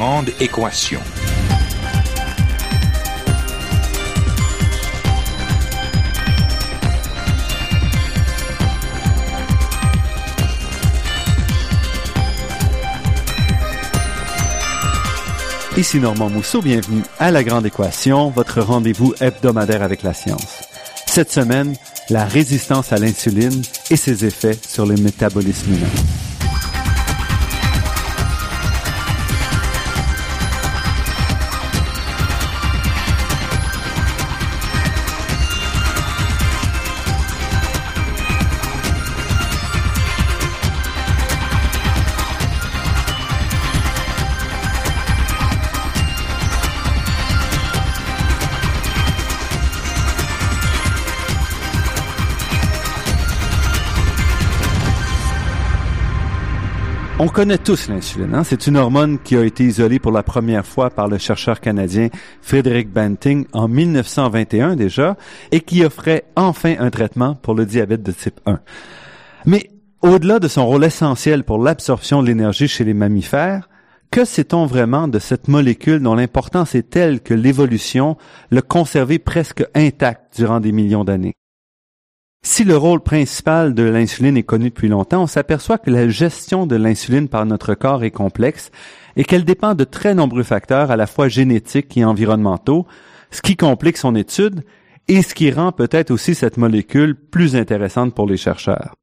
Grande équation. Ici Normand Mousseau, bienvenue à La Grande Équation, votre rendez-vous hebdomadaire avec la science. Cette semaine, la résistance à l'insuline et ses effets sur le métabolisme humain. On connaît tous l'insuline. Hein? C'est une hormone qui a été isolée pour la première fois par le chercheur canadien Frederick Banting en 1921 déjà et qui offrait enfin un traitement pour le diabète de type 1. Mais au-delà de son rôle essentiel pour l'absorption de l'énergie chez les mammifères, que sait-on vraiment de cette molécule dont l'importance est telle que l'évolution l'a conservée presque intacte durant des millions d'années? Si le rôle principal de l'insuline est connu depuis longtemps, on s'aperçoit que la gestion de l'insuline par notre corps est complexe et qu'elle dépend de très nombreux facteurs à la fois génétiques et environnementaux, ce qui complique son étude et ce qui rend peut-être aussi cette molécule plus intéressante pour les chercheurs.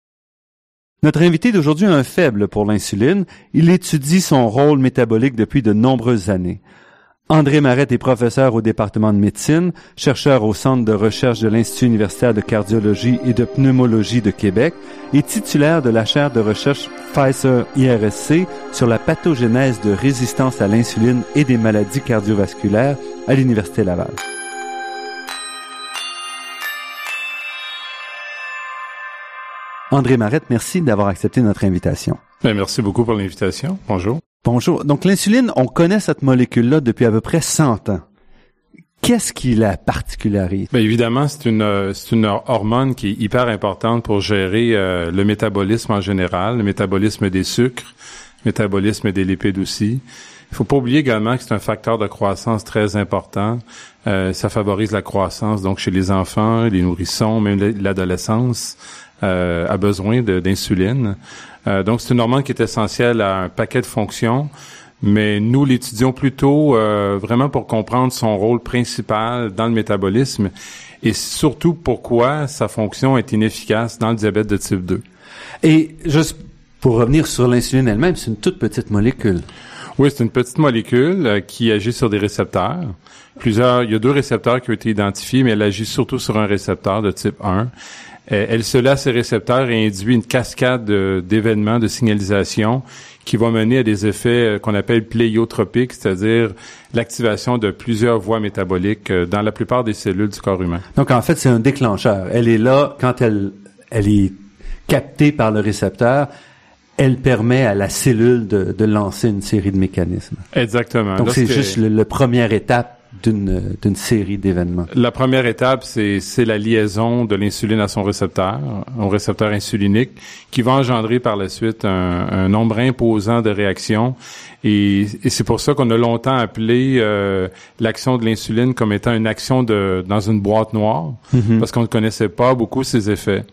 Notre invité d'aujourd'hui a un faible pour l'insuline. Il étudie son rôle métabolique depuis de nombreuses années. André Marette est professeur au département de médecine, chercheur au Centre de recherche de l'Institut universitaire de cardiologie et de pneumologie de Québec et titulaire de la chaire de recherche Pfizer IRSC sur la pathogénèse de résistance à l'insuline et des maladies cardiovasculaires à l'Université Laval. André Marette, merci d'avoir accepté notre invitation. Ben, merci beaucoup pour l'invitation. Bonjour. Bonjour. Donc l'insuline, on connaît cette molécule-là depuis à peu près 100 ans. Qu'est-ce qui la particularise? Bien évidemment, c'est une euh, une hormone qui est hyper importante pour gérer euh, le métabolisme en général, le métabolisme des sucres, le métabolisme des lipides aussi. Il faut pas oublier également que c'est un facteur de croissance très important. Euh, ça favorise la croissance donc chez les enfants, les nourrissons, même l'adolescence a besoin d'insuline. Euh, donc, c'est une hormone qui est essentielle à un paquet de fonctions, mais nous l'étudions plutôt euh, vraiment pour comprendre son rôle principal dans le métabolisme et surtout pourquoi sa fonction est inefficace dans le diabète de type 2. Et juste pour revenir sur l'insuline elle-même, c'est une toute petite molécule. Oui, c'est une petite molécule euh, qui agit sur des récepteurs. Plusieurs, il y a deux récepteurs qui ont été identifiés, mais elle agit surtout sur un récepteur de type 1. Euh, elle se laisse ses récepteurs et induit une cascade d'événements, de, signalisation qui vont mener à des effets euh, qu'on appelle pléiotropiques, c'est-à-dire l'activation de plusieurs voies métaboliques euh, dans la plupart des cellules du corps humain. Donc en fait, c'est un déclencheur. Elle est là quand elle, elle est captée par le récepteur. Elle permet à la cellule de, de lancer une série de mécanismes. Exactement. Donc c'est juste le, le première étape d'une série d'événements? La première étape, c'est la liaison de l'insuline à son récepteur, au récepteur insulinique, qui va engendrer par la suite un, un nombre imposant de réactions. Et, et c'est pour ça qu'on a longtemps appelé euh, l'action de l'insuline comme étant une action de, dans une boîte noire, mm-hmm. parce qu'on ne connaissait pas beaucoup ses effets.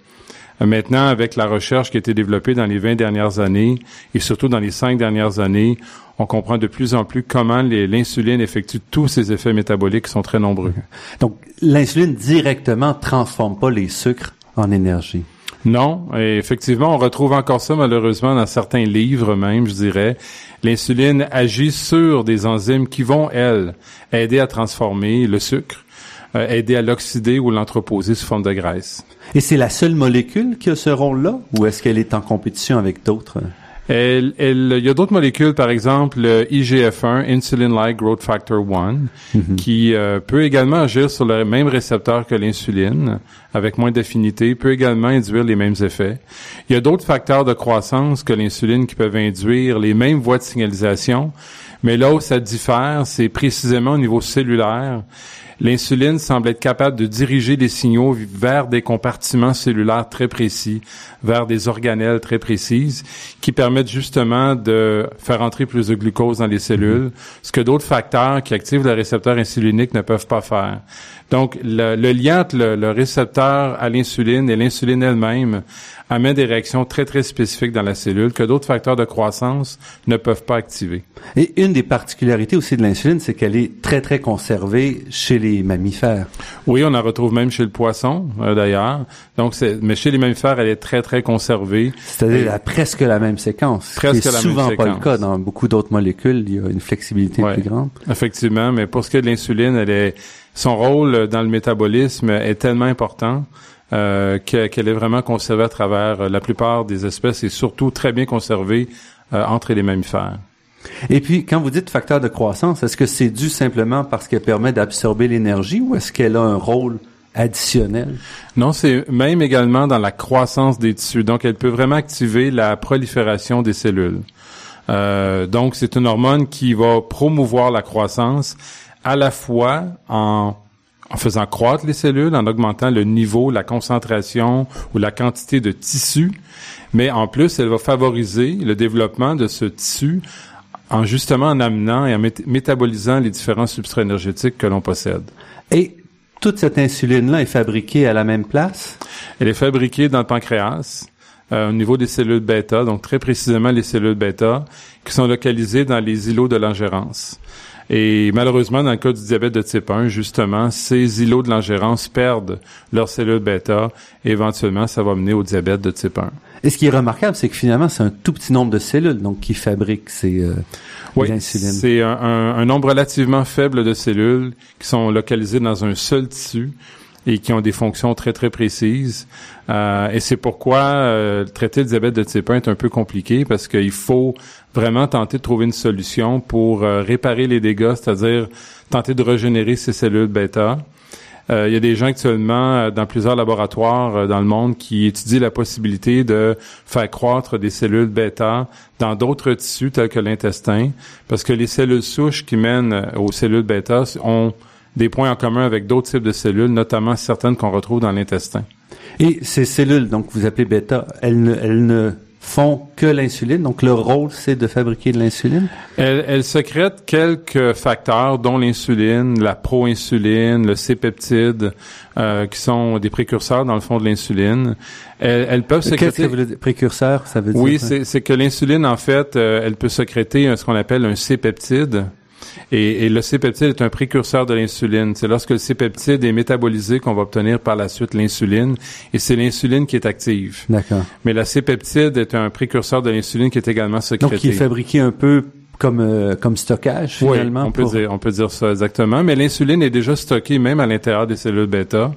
Maintenant, avec la recherche qui a été développée dans les 20 dernières années et surtout dans les 5 dernières années, on comprend de plus en plus comment l'insuline effectue tous ces effets métaboliques qui sont très nombreux. Donc, l'insuline directement transforme pas les sucres en énergie. Non, et effectivement, on retrouve encore ça malheureusement dans certains livres même, je dirais. L'insuline agit sur des enzymes qui vont, elles, aider à transformer le sucre, euh, aider à l'oxyder ou l'entreposer sous forme de graisse. Et c'est la seule molécule qui a ce rôle-là, ou est-ce qu'elle est en compétition avec d'autres? Elle, il y a d'autres molécules, par exemple le IGF-1, Insulin-like Growth Factor 1, mhm. qui euh, peut également agir sur le même récepteur que l'insuline, avec moins d'affinité, peut également induire les mêmes effets. Il y a d'autres facteurs de croissance que l'insuline qui peuvent induire les mêmes voies de signalisation, mais là où ça diffère, c'est précisément au niveau cellulaire L'insuline semble être capable de diriger les signaux vers des compartiments cellulaires très précis, vers des organelles très précises, qui permettent justement de faire entrer plus de glucose dans les cellules, ce que d'autres facteurs qui activent le récepteur insulinique ne peuvent pas faire. Donc, le, lien entre le récepteur à l'insuline et l'insuline elle-même amène des réactions très, très spécifiques dans la cellule que d'autres facteurs de croissance ne peuvent pas activer. Et une des particularités aussi de l'insuline, c'est qu'elle est très, très conservée chez les mammifères. Oui, on en retrouve même chez le poisson, euh, d'ailleurs. Donc, c'est, mais chez les mammifères, elle est très, très conservée. C'est-à-dire à presque la même séquence. Presque la souvent pas le cas dans beaucoup d'autres molécules. Il y a une flexibilité plus grande. Effectivement, mais pour ce qui est de l'insuline, elle est, son rôle dans le métabolisme est tellement important euh, qu'elle est vraiment conservée à travers euh, la plupart des espèces et surtout très bien conservée euh, entre les mammifères. Et puis, quand vous dites facteur de croissance, est-ce que c'est dû simplement parce qu'elle permet d'absorber l'énergie ou est-ce qu'elle a un rôle additionnel? Non, c'est même également dans la croissance des tissus. Donc, elle peut vraiment activer la prolifération des cellules. Euh, donc, c'est une hormone qui va promouvoir la croissance à la fois en en faisant croître les cellules, en augmentant le niveau, la concentration ou la quantité de tissu, mais en plus, elle va favoriser le développement de ce tissu en justement en amenant et en métabolisant les différents substrats énergétiques que l'on possède. Et toute cette insuline-là est fabriquée à la même place? Elle est fabriquée dans le pancréas. Euh, au niveau des cellules bêta, donc très précisément les cellules bêta, qui sont localisées dans les îlots de l'ingérence. Et malheureusement, dans le cas du diabète de type 1, justement, ces îlots de l'ingérence perdent leurs cellules bêta et éventuellement, ça va mener au diabète de type 1. Et ce qui est remarquable, c'est que finalement, c'est un tout petit nombre de cellules donc qui fabriquent ces, euh, oui, C'est un, un, nombre relativement faible de cellules qui sont localisées dans un seul tissu et qui ont des fonctions très, très précises. Euh, et c'est pourquoi euh, traiter le diabète de type 1 est un peu compliqué parce qu'il faut vraiment tenter de trouver une solution pour euh, réparer les dégâts, c'est-à-dire tenter de régénérer ces cellules bêta. Euh, il y a des gens actuellement euh, dans plusieurs laboratoires dans le monde qui étudient la possibilité de faire croître des cellules bêta dans d'autres tissus tels que l'intestin, parce que les cellules souches qui mènent aux cellules bêta ont des points en commun avec d'autres types de cellules, notamment certaines qu'on retrouve dans l'intestin. Et ces cellules, donc vous appelez bêta, elles ne, elles ne font que l'insuline. Donc, leur rôle, c'est de fabriquer de l'insuline? Elles, elles, sécrètent quelques facteurs, dont l'insuline, la proinsuline, le C-peptide, euh, qui sont des précurseurs, dans le fond, de l'insuline. Elles, elles, peuvent sécréter... Qu'est-ce que vous voulez précurseur, ça veut dire? Oui, c'est que l'insuline, en fait, euh, elle peut sécréter ce qu'on appelle un C-peptide. Et, le C-peptide est un précurseur de l'insuline. C'est lorsque le C-peptide est métabolisé qu'on va obtenir par la suite l'insuline. Et c'est l'insuline qui est active. D'accord. Mais la C-peptide est un précurseur de l'insuline qui est également sécrété. Donc, qui est fabriqué un peu comme euh, comme stockage finalement. Oui, on peut dire on peut dire ça exactement. Mais l'insuline est déjà stockée même à l'intérieur des cellules bêta.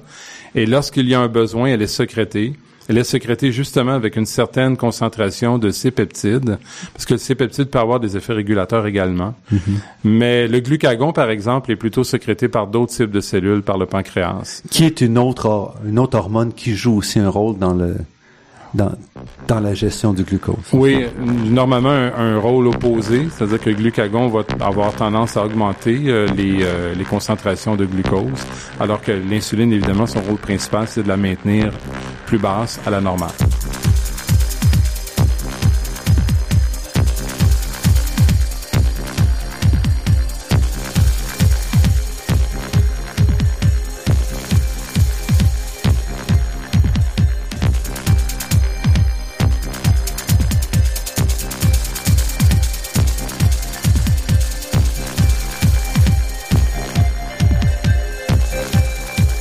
Et lorsqu'il y a un besoin, elle est sécrétée. Elle est sécrétée justement avec une certaine concentration de C-peptides, parce que le C-peptide peut avoir des effets régulateurs également. Mm-hmm. Mais le glucagon, par exemple, est plutôt sécrété par d'autres types de cellules, par le pancréas. Qui est une autre, une autre hormone qui joue aussi un rôle dans le, dans, dans la gestion du glucose. Oui, normalement un, rôle opposé, c'est-à-dire que le glucagon va avoir tendance à augmenter euh, les, euh, les concentrations de glucose, alors que l'insuline, évidemment, son rôle principal, c'est de la maintenir plus basse à la normale.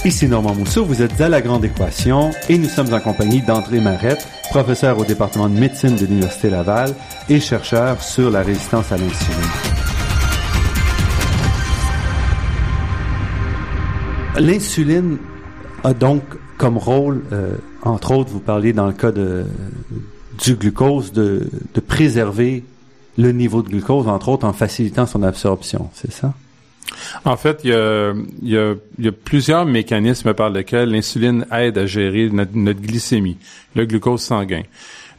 Ici Normand Mousseau, vous êtes à La Grande Équation et nous sommes en compagnie d'André Marette, professeur au département de médecine de l'Université Laval et chercheur sur la résistance à l'insuline. L'insuline a donc comme rôle, euh, entre autres, vous parliez dans le cas du glucose, de préserver le niveau de glucose, entre autres en facilitant son absorption, c'est ça? En fait, il y a, plusieurs mécanismes par lesquels l'insuline aide à gérer notre, glycémie, le glucose sanguin.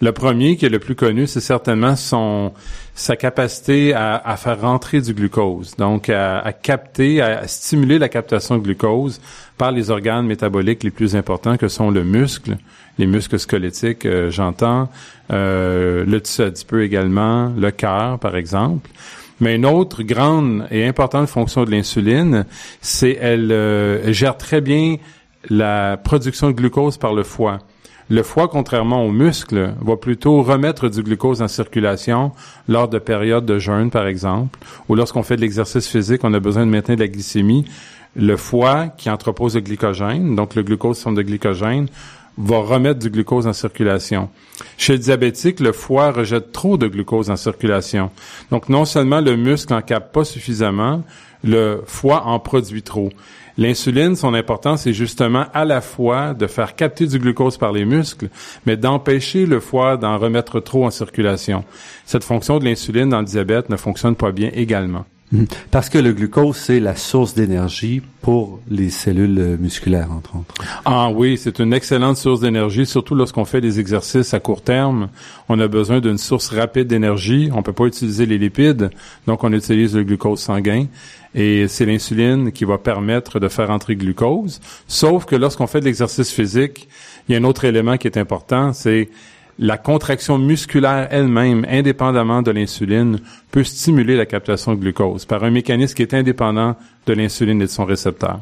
Le premier, qui est le plus connu, c'est certainement son sa capacité à, faire rentrer du glucose, donc à, capter, à stimuler la captation de glucose par les organes métaboliques les plus importants que sont le muscle, les muscles squelettiques, euh, j'entends, euh, le tissu adipeux également, le cœur, par exemple. Mais une autre grande et importante fonction de l'insuline, c'est elle euh, gère très bien la production de glucose par le foie. Le foie, contrairement aux muscles, va plutôt remettre du glucose en circulation lors de périodes de jeûne, par exemple, ou lorsqu'on fait de l'exercice physique, on a besoin de maintenir la glycémie. Le foie, qui entrepose le glycogène, donc le glucose forme de glycogène, va remettre du glucose en circulation. Chez le diabétique, le foie rejette trop de glucose en circulation. Donc non seulement le muscle en capte pas suffisamment, le foie en produit trop. L'insuline, son importance est justement à la fois de faire capter du glucose par les muscles, mais d'empêcher le foie d'en remettre trop en circulation. Cette fonction de l'insuline dans le diabète ne fonctionne pas bien également. Mhm. Parce que le glucose, c'est la source d'énergie pour les cellules euh, musculaires, entre autres. Ah oui, c'est une excellente source d'énergie, surtout lorsqu'on fait des exercices à court terme. On a besoin d'une source rapide d'énergie. On peut pas utiliser les lipides, donc on utilise le glucose sanguin. Et c'est l'insuline qui va permettre de faire entrer le glucose. Sauf que lorsqu'on fait de l'exercice physique, il y a un autre élément qui est important, c'est la contraction musculaire elle-même, indépendamment de l'insuline, peut stimuler la captation de glucose par un mécanisme qui est indépendant de l'insuline et de son récepteur.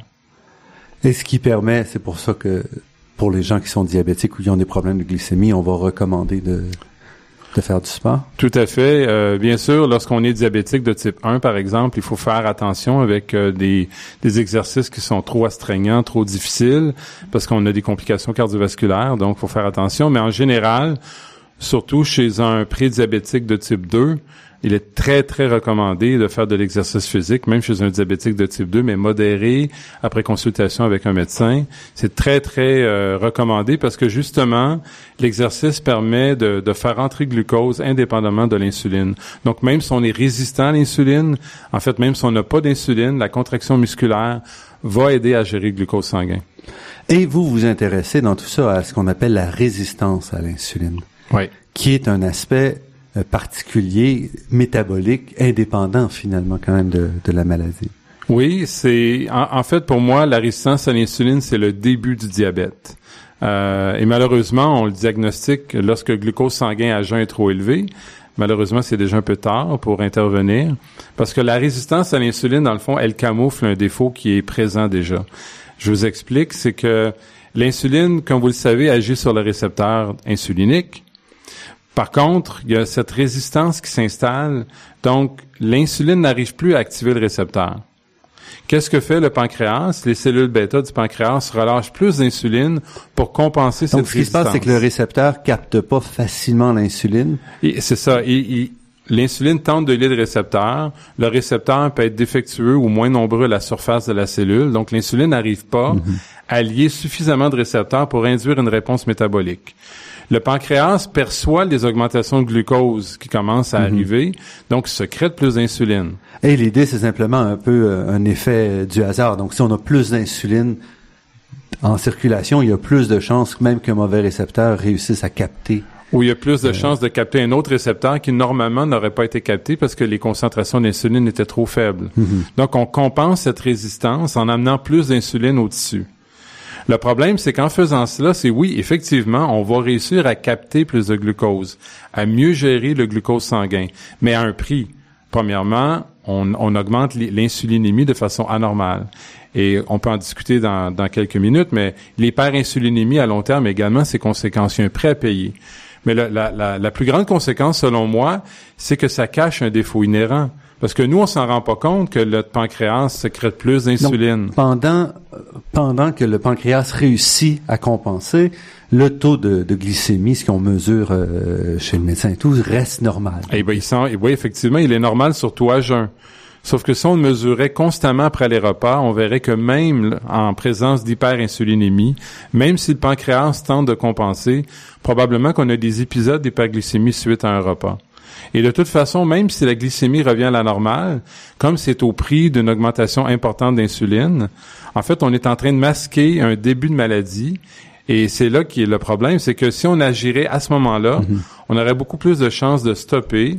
Et ce qui permet, c'est pour ça que pour les gens qui sont diabétiques ou qui ont des problèmes de glycémie, on va recommander de de faire du sport? Tout à fait. Euh, bien sûr, lorsqu'on est diabétique de type 1, par exemple, il faut faire attention avec euh, des, des exercices qui sont trop astreignants, trop difficiles, parce qu'on a des complications cardiovasculaires, donc il faut faire attention. Mais en général, surtout chez un prédiabétique de type 2, il est très, très recommandé de faire de l'exercice physique, même chez un diabétique de type 2, mais modéré, après consultation avec un médecin. C'est très, très euh, recommandé parce que justement, l'exercice permet de, de faire entrer le glucose indépendamment de l'insuline. Donc, même si on est résistant à l'insuline, en fait, même si on n'a pas d'insuline, la contraction musculaire va aider à gérer le glucose sanguin. Et vous vous intéressez dans tout ça à ce qu'on appelle la résistance à l'insuline. Oui. Qui est un aspect euh, particulier, métabolique, indépendant finalement quand même de, de la maladie? Oui, c'est en, fait pour moi la résistance à l'insuline c'est le début du diabète. Euh, et malheureusement, on le diagnostique lorsque le glucose sanguin à jeun est trop élevé. Malheureusement, c'est déjà un peu tard pour intervenir parce que la résistance à l'insuline, dans le fond, elle camoufle un défaut qui est présent déjà. Je vous explique, c'est que l'insuline, comme vous le savez, agit sur le récepteur insulinique par contre, il y a cette résistance qui s'installe, donc l'insuline n'arrive plus à activer le récepteur. Qu'est-ce que fait le pancréas? Les cellules bêta du pancréas relâchent plus d'insuline pour compenser cette résistance. Donc, ce qui se passe, c'est que le récepteur capte pas facilement l'insuline. C'est ça. L'insuline tente de lier le récepteur. Le récepteur peut être défectueux ou moins nombreux à la surface de la cellule. Donc, l'insuline n'arrive pas mm-hmm. à lier suffisamment de récepteurs pour induire une réponse métabolique. Le pancréas perçoit des augmentations de glucose qui commencent à mhm. arriver, donc secrète plus d'insuline. Et l'idée, c'est simplement un peu euh, un effet du hasard. Donc, si on a plus d'insuline en circulation, il y a plus de chances que même qu'un mauvais récepteur réussisse à capter ou il y a plus de euh, chances de capter un autre récepteur qui normalement n'aurait pas été capté parce que les concentrations d'insuline étaient trop faibles. Mhm. Donc on compense cette résistance en amenant plus d'insuline au tissu. Le problème, c'est qu'en faisant cela, c'est oui, effectivement, on va réussir à capter plus de glucose, à mieux gérer le glucose sanguin, mais à un prix. Premièrement, on, augmente l'insulinémie de façon anormale. Et on peut en discuter dans, quelques minutes, mais l'hyperinsulinémie à long terme également, c'est conséquences. Il un prêt à payer. Mais la plus grande conséquence, selon moi, c'est que ça cache un défaut inhérent. Parce que nous, on s'en rend pas compte que le pancréas sécrète plus d'insuline. Pendant, pendant que le pancréas réussit à compenser, le taux de, glycémie, ce qu'on mesure euh, chez le médecin et tout, reste normal. Eh ben, il sent, oui, effectivement, il est normal surtout à jeun. Sauf que si on le mesurait constamment après les repas, on verrait que même en présence d'hyperinsulinémie, même si le pancréas tente de compenser, probablement qu'on a des épisodes d'hyperglycémie suite à un repas. Et de toute façon, même si la glycémie revient à la normale, comme c'est au prix d'une augmentation importante d'insuline, en fait, on est en train de masquer un début de maladie Et c'est là qui est le problème, c'est que si on agirait à ce moment-là, Mhm. on aurait beaucoup plus de chances de stopper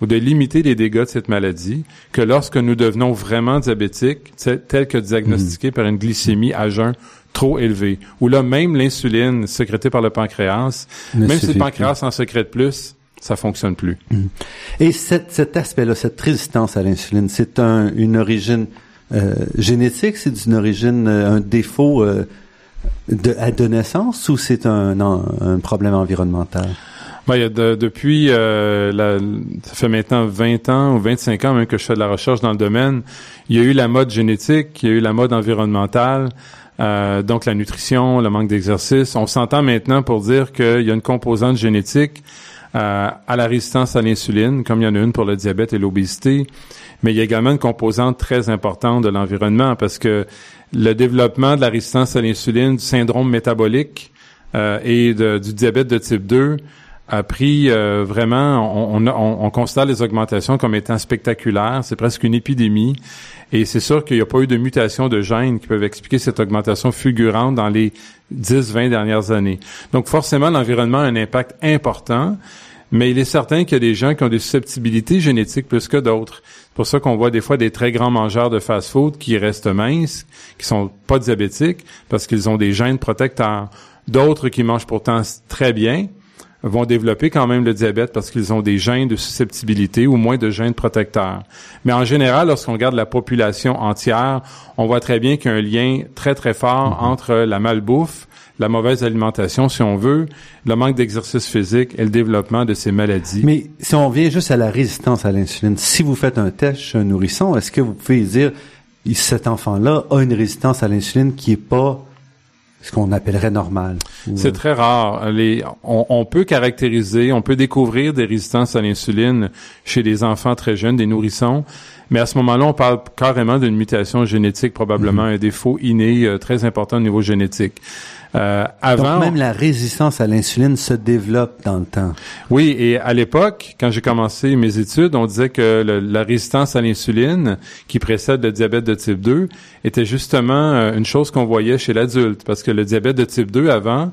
ou de limiter les dégâts de cette maladie que lorsque nous devenons vraiment diabétiques, tel que diagnostiqué Mhm. par une glycémie à jeun trop élevée, où là même l'insuline sécrétée par le pancréas, même si le pancréas en sécrète plus, ça fonctionne plus. Et cet, cet aspect-là, cette résistance à l'insuline, c'est un, une origine euh, génétique, c'est d'une origine, euh, un défaut euh, de, à de naissance ou c'est un, un, un problème environnemental? Ben, il y a de- depuis, euh, la- ça fait maintenant 20 ans ou 25 ans même que je fais de la recherche dans le domaine. Il y a eu la mode génétique, il y a eu la mode environnementale, euh, donc la nutrition, le manque d'exercice. On s'entend maintenant pour dire qu'il y a une composante génétique euh, à la résistance à l'insuline, comme il y en a une pour le diabète et l'obésité. Mais il y a également une composante très importante de l'environnement parce que le développement de la résistance à l'insuline, du syndrome métabolique euh, et du diabète de type 2 a pris euh, vraiment, on, on, on- on considère les augmentations comme étant spectaculaires. C'est presque une épidémie. Et c'est sûr qu'il n'y a pas eu de mutation de gènes qui peuvent expliquer cette augmentation fulgurante dans les 10-20 dernières années. Donc forcément, l'environnement a un impact important, mais il est certain qu'il y a des gens qui ont des susceptibilités génétiques plus que d'autres. C'est pour ça qu'on voit des fois des très grands mangeurs de fast-food qui restent minces, qui sont pas diabétiques, parce qu'ils ont des gènes protecteurs. D'autres qui mangent pourtant très bien, vont développer quand même le diabète parce qu'ils ont des gènes de susceptibilité ou moins de gènes protecteurs. Mais en général, lorsqu'on regarde la population entière, on voit très bien qu'il y a un lien très très fort entre la malbouffe, la mauvaise alimentation, si on veut, le manque d'exercice physique et le développement de ces maladies. Mais si on vient juste à la résistance à l'insuline, si vous faites un test chez un nourrisson, est-ce que vous pouvez dire cet enfant-là a une résistance à l'insuline qui est pas ce qu'on appellerait normale? Ou, C'est très rare. Les, on, on peut caractériser, on peut découvrir des résistances à l'insuline chez des enfants très jeunes, des nourrissons, mais à ce moment-là, on parle carrément d'une mutation génétique, probablement un défaut inné euh, très important au niveau génétique. Euh, avant, Donc même la résistance à l'insuline se développe dans le temps. oui, et à l'époque, quand j'ai commencé mes études, on disait que le- la résistance à l'insuline, qui précède le diabète de type 2, était justement euh, une chose qu'on voyait chez l'adulte, parce que le diabète de type 2 avant,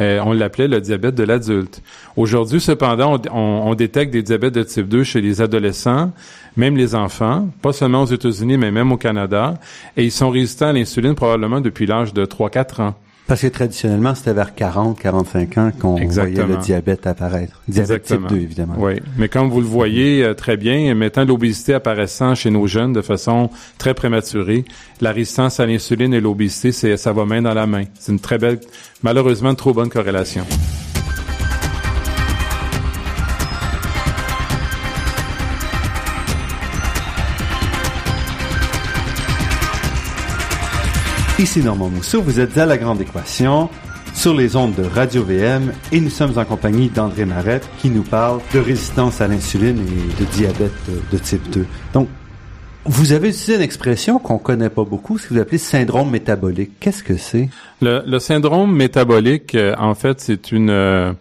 euh, on l'appelait le diabète de l'adulte. Aujourd'hui, cependant, on, on- on détecte des diabètes de type 2 chez les adolescents, même les enfants, pas seulement aux États-Unis, mais même au Canada, et ils sont résistants à l'insuline probablement depuis l'âge de 3-4 ans. Parce que traditionnellement, c'était vers 40, 45 ans qu'on voyait le diabète apparaître. Diabète type 2, évidemment. Oui, mais comme vous le voyez euh, très bien, mettant l'obésité apparaissant chez nos jeunes de façon très prématurée, la résistance à l'insuline et l'obésité, c'est ça va main dans la main. C'est une très belle, malheureusement, une trop bonne corrélation. Ici Normand Mousseau, vous êtes à La Grande Équation sur les ondes de Radio VM et nous sommes en compagnie d'André Marette qui nous parle de résistance à l'insuline et de diabète de, type 2. Donc, vous avez utilisé une expression qu'on connaît pas beaucoup, ce que vous appelez syndrome métabolique. Qu'est-ce que c'est? Le, syndrome métabolique, euh, en fait, c'est une euh,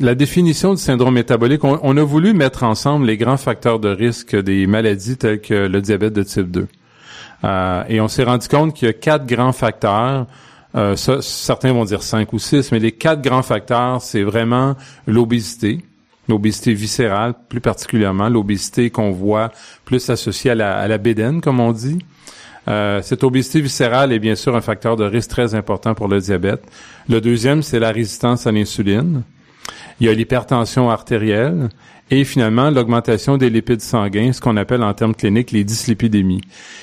la définition du syndrome métabolique. On a voulu mettre ensemble les grands facteurs de risque des maladies telles que le diabète de type 2. Euh, et on s'est rendu compte qu'il y a quatre grands facteurs. Euh, ça, certains vont dire cinq ou six, mais les quatre grands facteurs, c'est vraiment l'obésité, l'obésité viscérale, plus particulièrement l'obésité qu'on voit plus associée à la, à la bédaine, comme on dit. Euh, cette obésité viscérale est bien sûr un facteur de risque très important pour le diabète. Le deuxième, c'est la résistance à l'insuline. Il y a l'hypertension artérielle et finalement l'augmentation des lipides sanguins, ce qu'on appelle en termes cliniques les dyslipidémies.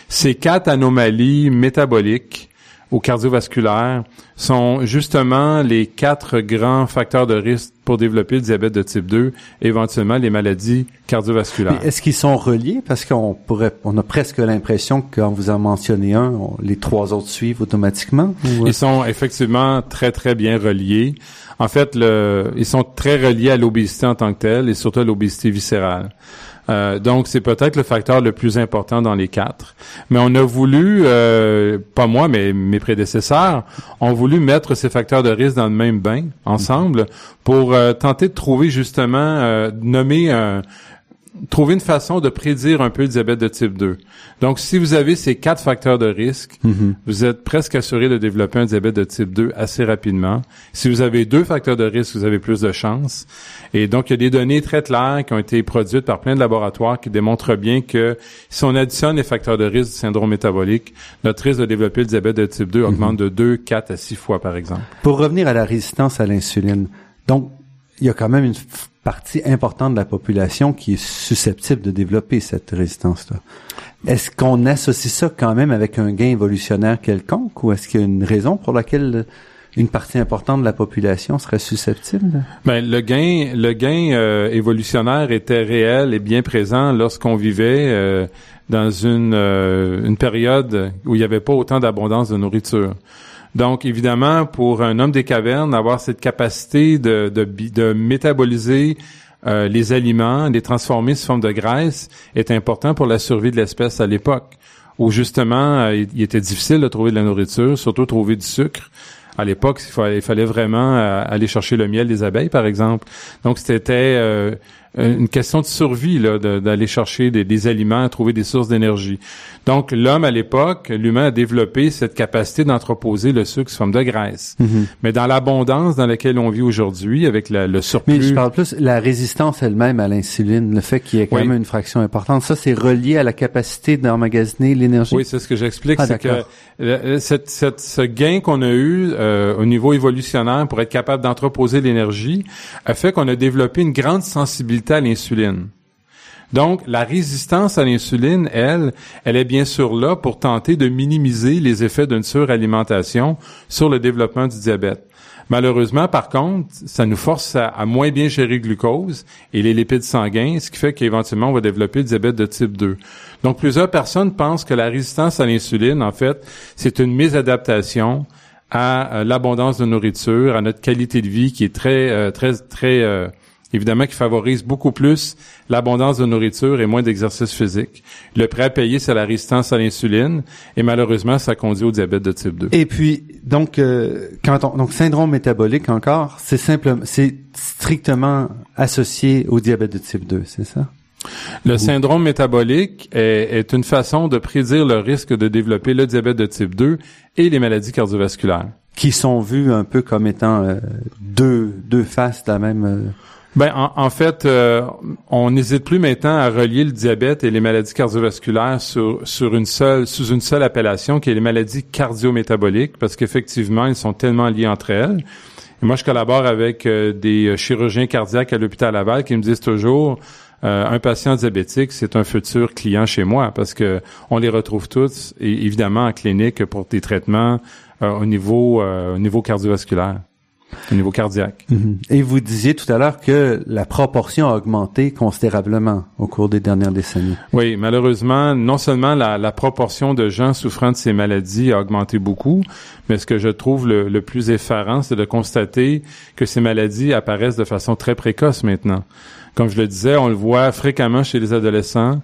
Ces quatre anomalies métaboliques ou cardiovasculaires sont justement les quatre grands facteurs de risque pour développer le diabète de type 2 et éventuellement les maladies cardiovasculaires. Est-ce qu'ils sont reliés? Parce qu'on pourrait, on a presque l'impression que quand vous en mentionnez un, on- les trois autres suivent automatiquement. ou- Ils sont effectivement très, très bien reliés. En fait, le, ils sont très reliés à l'obésité en tant que telle et surtout à l'obésité viscérale. Euh, donc, c'est peut-être le facteur le plus important dans les quatre. Mais on a voulu, euh, pas moi, mais mes prédécesseurs, ont voulu mettre ces facteurs de risque dans le même bain, ensemble, pour euh, tenter de trouver justement, nommer un, trouver une façon de prédire un peu le diabète de type 2. Donc, si vous avez ces quatre facteurs de risque, Mhm. vous êtes presque assuré de développer un diabète de type 2 assez rapidement. Si vous avez deux facteurs de risque, vous avez plus de chances. Et donc, il y a des données très claires qui ont été produites par plein de laboratoires qui démontrent bien que si on additionne les facteurs de risque du syndrome métabolique, notre risque de développer le diabète de type 2 augmente de 2, 4 à 6 fois, par exemple. Pour revenir à la résistance à l'insuline, donc il y a quand même une partie importante de la population qui est susceptible de développer cette résistance-là. Est-ce qu'on associe ça quand même avec un gain évolutionnaire quelconque ou est-ce qu'il y a une raison pour laquelle une partie importante de la population serait susceptible? Ben, le gain, le gain euh, évolutionnaire était réel et bien présent lorsqu'on vivait euh, dans une, euh, une période où il n'y avait pas autant d'abondance de nourriture. Donc, évidemment, pour un homme des cavernes, avoir cette capacité de, de, de métaboliser euh, les aliments, les transformer sous forme de graisse, est important pour la survie de l'espèce à l'époque, où justement, euh, il, était difficile de trouver de la nourriture, surtout trouver du sucre. À l'époque, il fallait, il fallait vraiment euh, aller chercher le miel des abeilles, par exemple. Donc, c'était euh, une question de survie là, de- d'aller chercher des, des aliments, trouver des sources d'énergie. Donc, l'homme à l'époque, l'humain a développé cette capacité d'entreposer le sucre sous forme de graisse. Mais dans l'abondance dans laquelle on vit aujourd'hui, avec la- le surplus, Mais je parle plus la résistance elle-même à l'insuline, le fait qu'il y ait quand Oui. même une fraction importante. Ça, c'est relié à la capacité d'emmagasiner l'énergie. Oui, c'est ce que j'explique, Ah, c'est que d'accord. euh, cette, cette- ce gain qu'on a eu euh, au niveau évolutionnaire pour être capable d'entreposer l'énergie a fait qu'on a développé une grande sensibilité à l'insuline. Donc, la résistance à l'insuline, elle, elle est bien sûr là pour tenter de minimiser les effets d'une suralimentation sur le développement du diabète. Malheureusement, par contre, ça nous force à, moins bien gérer le glucose et les lipides sanguins, ce qui fait qu'éventuellement, on va développer le diabète de type 2. Donc, plusieurs personnes pensent que la résistance à l'insuline, en fait, c'est une mésadaptation à euh, l'abondance de nourriture, à notre qualité de vie qui est très, euh, très, très, euh, évidemment, qui favorise beaucoup plus l'abondance de nourriture et moins d'exercice physique. Le prêt à payer, c'est la résistance à l'insuline et malheureusement, ça conduit au diabète de type 2. Et puis, donc, euh, quand on, donc syndrome métabolique encore, c'est simplement, c'est strictement associé au diabète de type 2, c'est ça? Le syndrome métabolique est, est une façon de prédire le risque de développer le diabète de type 2 et les maladies cardiovasculaires. Qui sont vus un peu comme étant euh, deux, deux faces de la même... euh, Ben, en, en fait, euh, on n'hésite plus maintenant à relier le diabète et les maladies cardiovasculaires sur, sur une seule, sous une seule appellation, qui est les maladies cardiométaboliques, parce qu'effectivement, ils sont tellement liés entre elles. Et moi, je collabore avec euh, des chirurgiens cardiaques à l'hôpital Laval qui me disent toujours, euh, un patient diabétique, c'est un futur client chez moi, parce que on les retrouve tous, et évidemment, en clinique pour des traitements euh, au niveau, euh, au niveau cardiovasculaire, au niveau cardiaque. Et vous disiez tout à l'heure que la proportion a augmenté considérablement au cours des dernières décennies. Oui, malheureusement, non seulement la, la proportion de gens souffrant de ces maladies a augmenté beaucoup, mais ce que je trouve le, le plus effarant, c'est de constater que ces maladies apparaissent de façon très précoce maintenant. Comme je le disais, on le voit fréquemment chez les adolescents,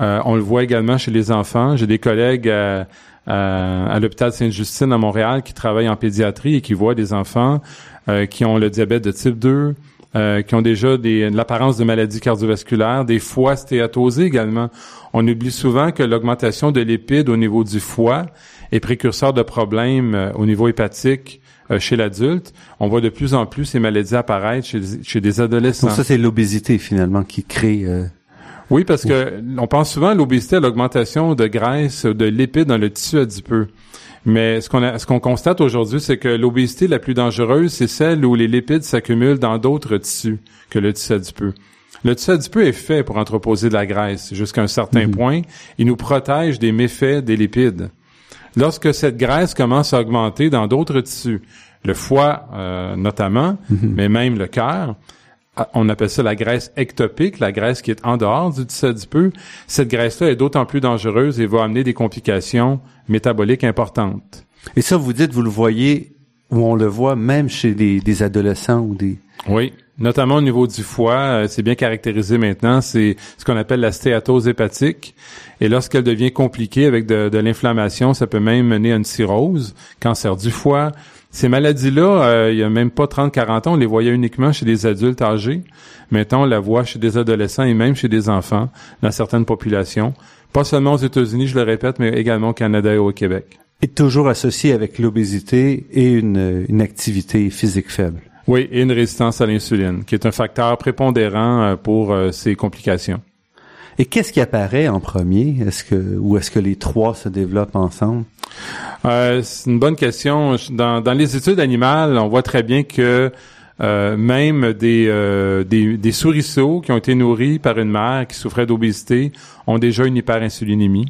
euh, on le voit également chez les enfants. J'ai des collègues à, à, à l'hôpital Sainte-Justine à Montréal qui travaillent en pédiatrie et qui voient des enfants euh, qui ont le diabète de type 2, euh, qui ont déjà des, l'apparence de maladies cardiovasculaires, des foies stéatosés également. On oublie souvent que l'augmentation de lipides au niveau du foie est précurseur de problèmes euh, au niveau hépatique euh, chez l'adulte. On voit de plus en plus ces maladies apparaître chez, chez des adolescents. Donc ça, c'est l'obésité finalement qui crée... euh, Oui, parce que on pense souvent à l'obésité, à l'augmentation de graisse, de lipides dans le tissu adipeux. Mais ce qu'on a- ce qu'on constate aujourd'hui, c'est que l'obésité la plus dangereuse, c'est celle où les lipides s'accumulent dans d'autres tissus que le tissu adipeux. Le tissu adipeux est fait pour entreposer de la graisse jusqu'à un certain point. Il nous protège des méfaits des lipides. Lorsque cette graisse commence à augmenter dans d'autres tissus, le foie euh, notamment, mais même le cœur, on appelle ça la graisse ectopique, la graisse qui est en dehors du tissu adipeux. Cette graisse-là est d'autant plus dangereuse et va amener des complications métaboliques importantes. Et ça, vous dites, vous le voyez, ou on le voit même chez des, des adolescents ou des... Oui, notamment au niveau du foie, euh, c'est bien caractérisé maintenant, c'est ce qu'on appelle la stéatose hépatique. Et lorsqu'elle devient compliquée avec de, de l'inflammation, ça peut même mener à une cirrhose, cancer du foie, Ces maladies-là, euh, il y a même pas 30-40 ans, on les voyait uniquement chez des adultes âgés. Maintenant, on la voit chez des adolescents et même chez des enfants dans certaines populations. Pas seulement aux États-Unis, je le répète, mais également au Canada et au Québec. Et toujours associé avec l'obésité et une, une activité physique faible. Oui, et une résistance à l'insuline, qui est un facteur prépondérant euh, pour euh, ces complications. Et qu'est-ce qui apparaît en premier? Est-ce que ou est-ce que les trois se développent ensemble? Euh, C'est une bonne question. Dans, dans, les études animales, on voit très bien que euh, même des, euh, des, des souriceaux qui ont été nourris par une mère qui souffrait d'obésité ont déjà une hyperinsulinémie.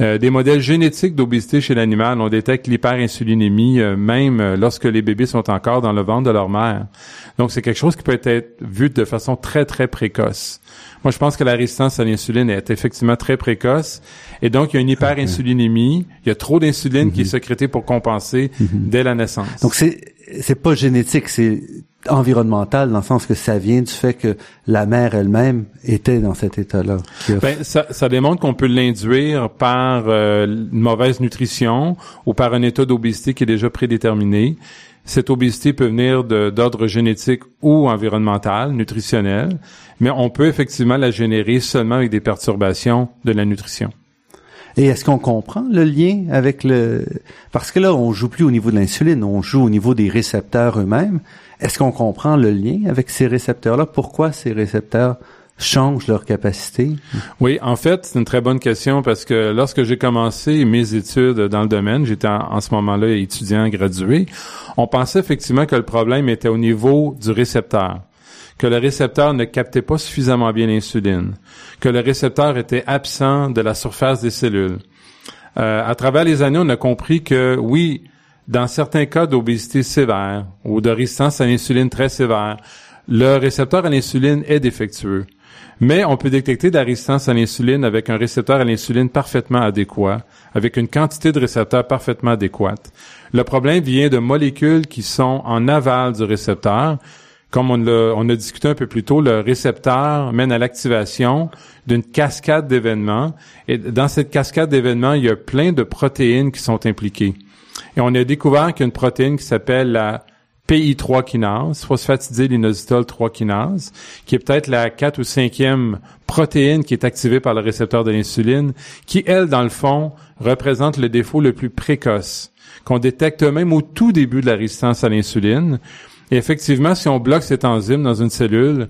Euh, des modèles génétiques d'obésité chez l'animal, on détecte l'hyperinsulinémie euh, même euh, lorsque les bébés sont encore dans le ventre de leur mère. Donc c'est quelque chose qui peut être vu de façon très très précoce. Moi, je pense que la résistance à l'insuline est effectivement très précoce. Et donc, il y a une hyperinsulinémie. Il y a trop d'insuline qui est mhm. sécrétée pour compenser mhm. dès la naissance. Donc, c'est, c'est pas génétique, c'est environnemental dans le sens que ça vient du fait que la mère elle-même était dans cet état-là. Ben, ça, ça, démontre qu'on peut l'induire par euh, une mauvaise nutrition ou par un état d'obésité qui est déjà prédéterminé. Cette obésité peut venir d'ordre génétique ou environnemental, nutritionnel, mais on peut effectivement la générer seulement avec des perturbations de la nutrition. Et est-ce qu'on comprend le lien avec le... Parce que là, on joue plus au niveau de l'insuline, on joue au niveau des récepteurs eux-mêmes. Est-ce qu'on comprend le lien avec ces récepteurs-là? Pourquoi ces récepteurs changent leur capacité? Oui, en fait, c'est une très bonne question parce que lorsque j'ai commencé mes études dans le domaine, j'étais en, ce moment-là étudiant gradué, on pensait effectivement que le problème était au niveau du récepteur que le récepteur ne captait pas suffisamment bien l'insuline, que le récepteur était absent de la surface des cellules. Euh, à travers les années, on a compris que oui, dans certains cas d'obésité sévère ou de résistance à l'insuline très sévère, le récepteur à l'insuline est défectueux. Mais on peut détecter de la résistance à l'insuline avec un récepteur à l'insuline parfaitement adéquat, avec une quantité de récepteurs parfaitement adéquate. Le problème vient de molécules qui sont en aval du récepteur, comme on a, on discuté un peu plus tôt, le récepteur mène à l'activation d'une cascade d'événements. Et dans cette cascade d'événements, il y a plein de protéines qui sont impliquées. Et on a découvert qu'il y a une protéine qui s'appelle la PI3 kinase, phosphatidyl'inositol 3 kinase, qui est peut-être la quatre ou cinquième protéine qui est activée par le récepteur de l'insuline, qui, elle, dans le fond, représente le défaut le plus précoce, qu'on détecte même au tout début de la résistance à l'insuline. Et effectivement, si on bloque cette enzyme dans une cellule,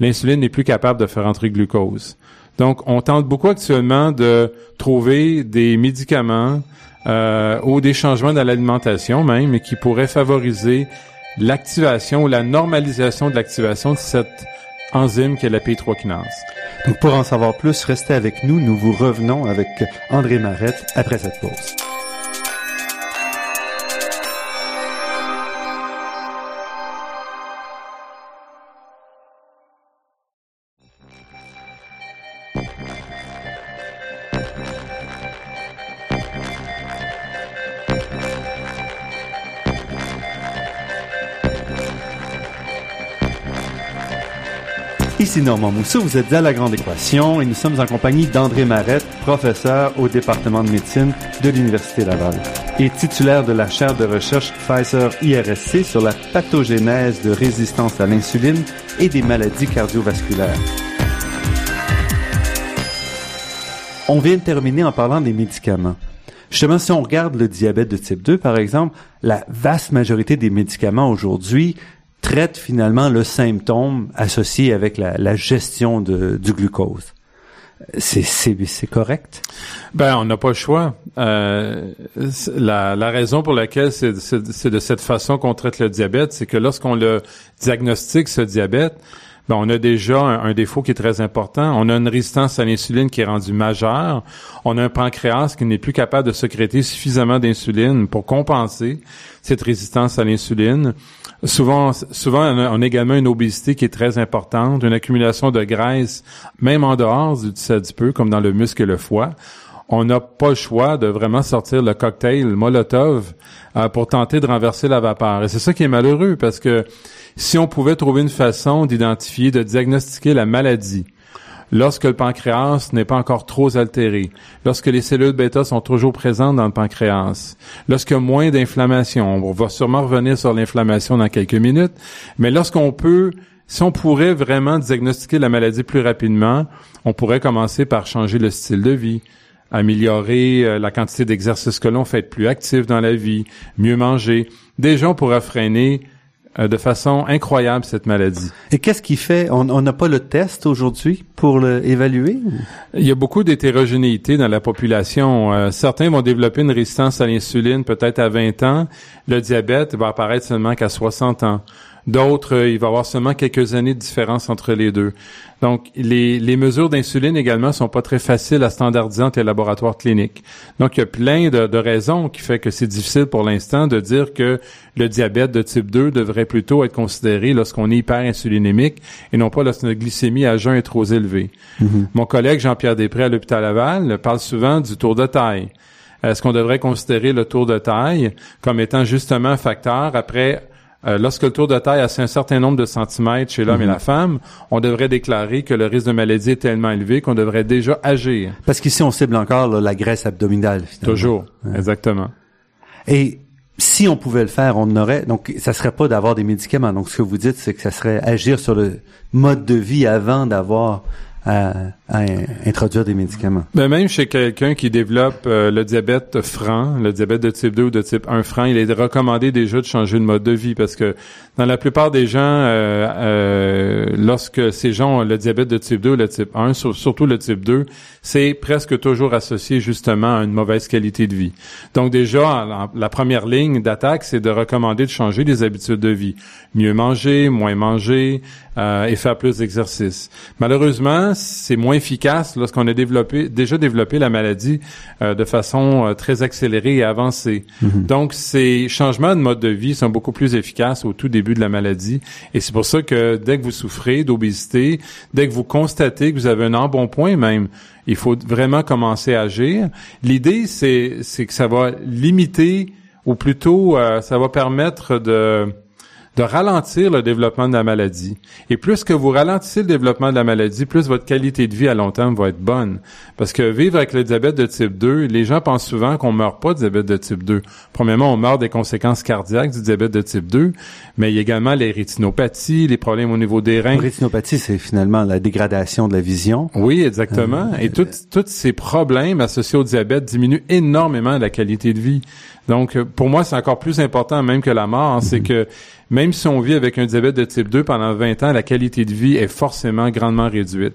l'insuline n'est plus capable de faire entrer glucose. Donc, on tente beaucoup actuellement de trouver des médicaments euh, ou des changements dans l'alimentation même qui pourraient favoriser l'activation ou la normalisation de l'activation de cette enzyme qui est la P3 kinase. Donc, pour en savoir plus, restez avec nous. Nous vous revenons avec André Marette après cette pause. Ici Normand Mousseau, vous êtes à La Grande Équation et nous sommes en compagnie d'André Marette, professeur au département de médecine de l'Université Laval et titulaire de la chaire de recherche Pfizer IRSC sur la pathogénèse de résistance à l'insuline et des maladies cardiovasculaires. On vient de terminer en parlant des médicaments. Justement, si on regarde le diabète de type 2, par exemple, la vaste majorité des médicaments aujourd'hui traite finalement le symptôme associé avec la, gestion de, du glucose. C'est, correct? Ben, on n'a pas le choix. Euh, la, la, raison pour laquelle c'est, de cette façon qu'on traite le diabète, c'est que lorsqu'on le diagnostique, ce diabète, ben, on a déjà un, défaut qui est très important. On a une résistance à l'insuline qui est rendue majeure. On a un pancréas qui n'est plus capable de sécréter suffisamment d'insuline pour compenser cette résistance à l'insuline. Souvent, souvent, on a, également une obésité qui est très importante, une accumulation de graisse, même en dehors du peu, comme dans le muscle et le foie. On n'a pas le choix de vraiment sortir le cocktail Molotov euh, pour tenter de renverser la vapeur. Et c'est ça qui est malheureux, parce que si on pouvait trouver une façon d'identifier, de diagnostiquer la maladie, lorsque le pancréas n'est pas encore trop altéré, lorsque les cellules bêta sont toujours présentes dans le pancréas, a moins d'inflammation. On va sûrement revenir sur l'inflammation dans quelques minutes, mais lorsqu'on peut si on pourrait vraiment diagnostiquer la maladie plus rapidement, on pourrait commencer par changer le style de vie, améliorer euh, la quantité d'exercices que l'on fait, être plus actif dans la vie, mieux manger. Déjà, on pourra freiner euh, de façon incroyable cette maladie. Et qu'est-ce qui fait On n'a pas le test aujourd'hui pour l'évaluer Il y a beaucoup d'hétérogénéité dans la population. Euh, certains vont développer une résistance à l'insuline peut-être à 20 ans. Le diabète va apparaître seulement qu'à 60 ans. D'autres, euh, il va y avoir seulement quelques années de différence entre les deux. Donc, les, les mesures d'insuline également sont pas très faciles à standardiser entre les laboratoires cliniques. Donc, il y a plein de, de raisons qui fait que c'est difficile pour l'instant de dire que le diabète de type 2 devrait plutôt être considéré lorsqu'on est hyperinsulinémique et non pas lorsque notre glycémie à jeun est trop élevée. Mm-hmm. Mon collègue Jean-Pierre Després à l'hôpital Laval parle souvent du tour de taille. Est-ce qu'on devrait considérer le tour de taille comme étant justement un facteur après euh, lorsque le tour de taille a un certain nombre de centimètres chez l'homme et la mhm. femme, on devrait déclarer que le risque de maladie est tellement élevé qu'on devrait déjà agir. Parce qu'ici, on cible encore la graisse abdominale. Finalement. Toujours, exactement. Et si on pouvait le faire, on aurait. Donc, ça serait pas d'avoir des médicaments. Donc, ce que vous dites, c'est que ça serait agir sur le mode de vie avant d'avoir à, introduire des médicaments. Ben même chez quelqu'un qui développe euh, le diabète franc, le diabète de type 2 ou de type 1 franc, il est recommandé déjà de changer de mode de vie parce que dans la plupart des gens, euh, euh, lorsque ces gens ont le diabète de type 2 ou le type 1, surtout le type 2, c'est presque toujours associé justement à une mauvaise qualité de vie. Donc déjà, la première ligne d'attaque, c'est de recommander de changer les habitudes de vie. Mieux manger, moins manger euh, et faire plus d'exercice. Malheureusement, c'est moins efficace lorsqu'on a développé, déjà développé la maladie euh, de façon euh, très accélérée et avancée. Mm-hmm. Donc, ces changements de mode de vie sont beaucoup plus efficaces au tout début de la maladie. Et c'est pour ça que dès que vous souffrez d'obésité, dès que vous constatez que vous avez un embonpoint même, il faut vraiment commencer à agir. L'idée, c'est, c'est que ça va limiter, ou plutôt, euh, ça va permettre de de ralentir le développement de la maladie. Et plus que vous ralentissez le développement de la maladie, plus votre qualité de vie à long terme va être bonne. Parce que vivre avec le diabète de type 2, les gens pensent souvent qu'on meurt pas de diabète de type 2. Premièrement, on meurt des conséquences cardiaques du diabète de type 2, mais il y a également les rétinopathies, les problèmes au niveau des reins. La rétinopathie, c'est finalement la dégradation de la vision. Oui, exactement. Euh, Et tous ces problèmes associés au diabète diminuent énormément la qualité de vie. Donc, euh, pour moi, c'est encore plus important même que la mort, c'est mhm. que même si on vit avec un diabète de type 2 pendant 20 ans, la qualité de vie est forcément grandement réduite.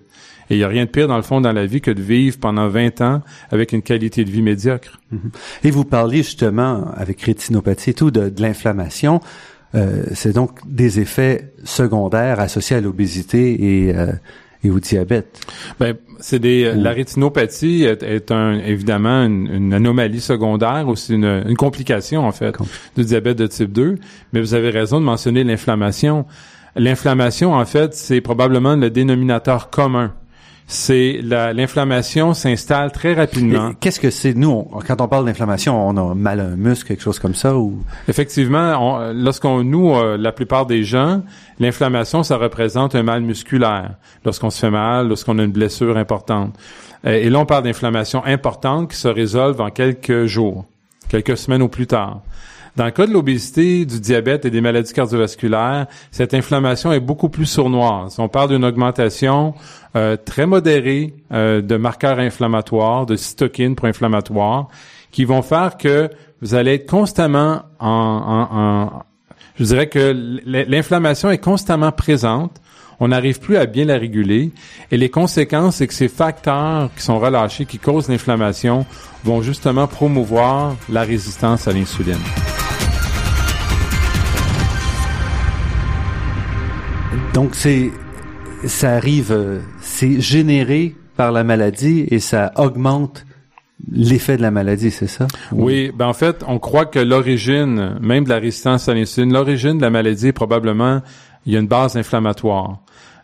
Et il n'y a rien de pire, dans le fond, dans la vie que de vivre pendant 20 ans avec une qualité de vie médiocre. Mhm. Et vous parliez justement, avec rétinopathie et tout, de, l'inflammation. Euh, c'est donc des effets secondaires associés à l'obésité et, euh, et au diabète. Ben, c'est des la rétinopathie est, un, évidemment une, anomalie secondaire aussi une, une complication en fait du diabète de type 2, mais vous avez raison de mentionner l'inflammation. L'inflammation en fait, c'est probablement le dénominateur commun c'est l'inflammation s'installe très rapidement. Qu'est-ce que c'est? Nous quand on parle d'inflammation, on a mal à un muscle, quelque chose comme ça ou? Effectivement, lorsqu'on nous euh, la plupart des gens, l'inflammation ça représente un mal musculaire. Lorsqu'on se fait mal, lorsqu'on a une blessure importante. Euh, et là on parle d'inflammation importante qui se résolve en quelques jours, quelques semaines ou plus tard. Dans le cas de l'obésité, du diabète et des maladies cardiovasculaires, cette inflammation est beaucoup plus sournoise. On parle d'une augmentation euh, très modérée euh, de marqueurs inflammatoires, de cytokines pro-inflammatoires, qui vont faire que vous allez être constamment en, en, en je dirais que l'inflammation est constamment présente on n'arrive plus à bien la réguler. Et les conséquences, c'est que ces facteurs qui sont relâchés, qui causent l'inflammation, vont justement promouvoir la résistance à l'insuline. Donc c'est ça arrive, euh, c'est généré par la maladie et ça augmente l'effet de la maladie, c'est ça? Oui, ben en fait, on croit que l'origine, même de la résistance à l'insuline, l'origine de la maladie, probablement, il y a une base inflammatoire.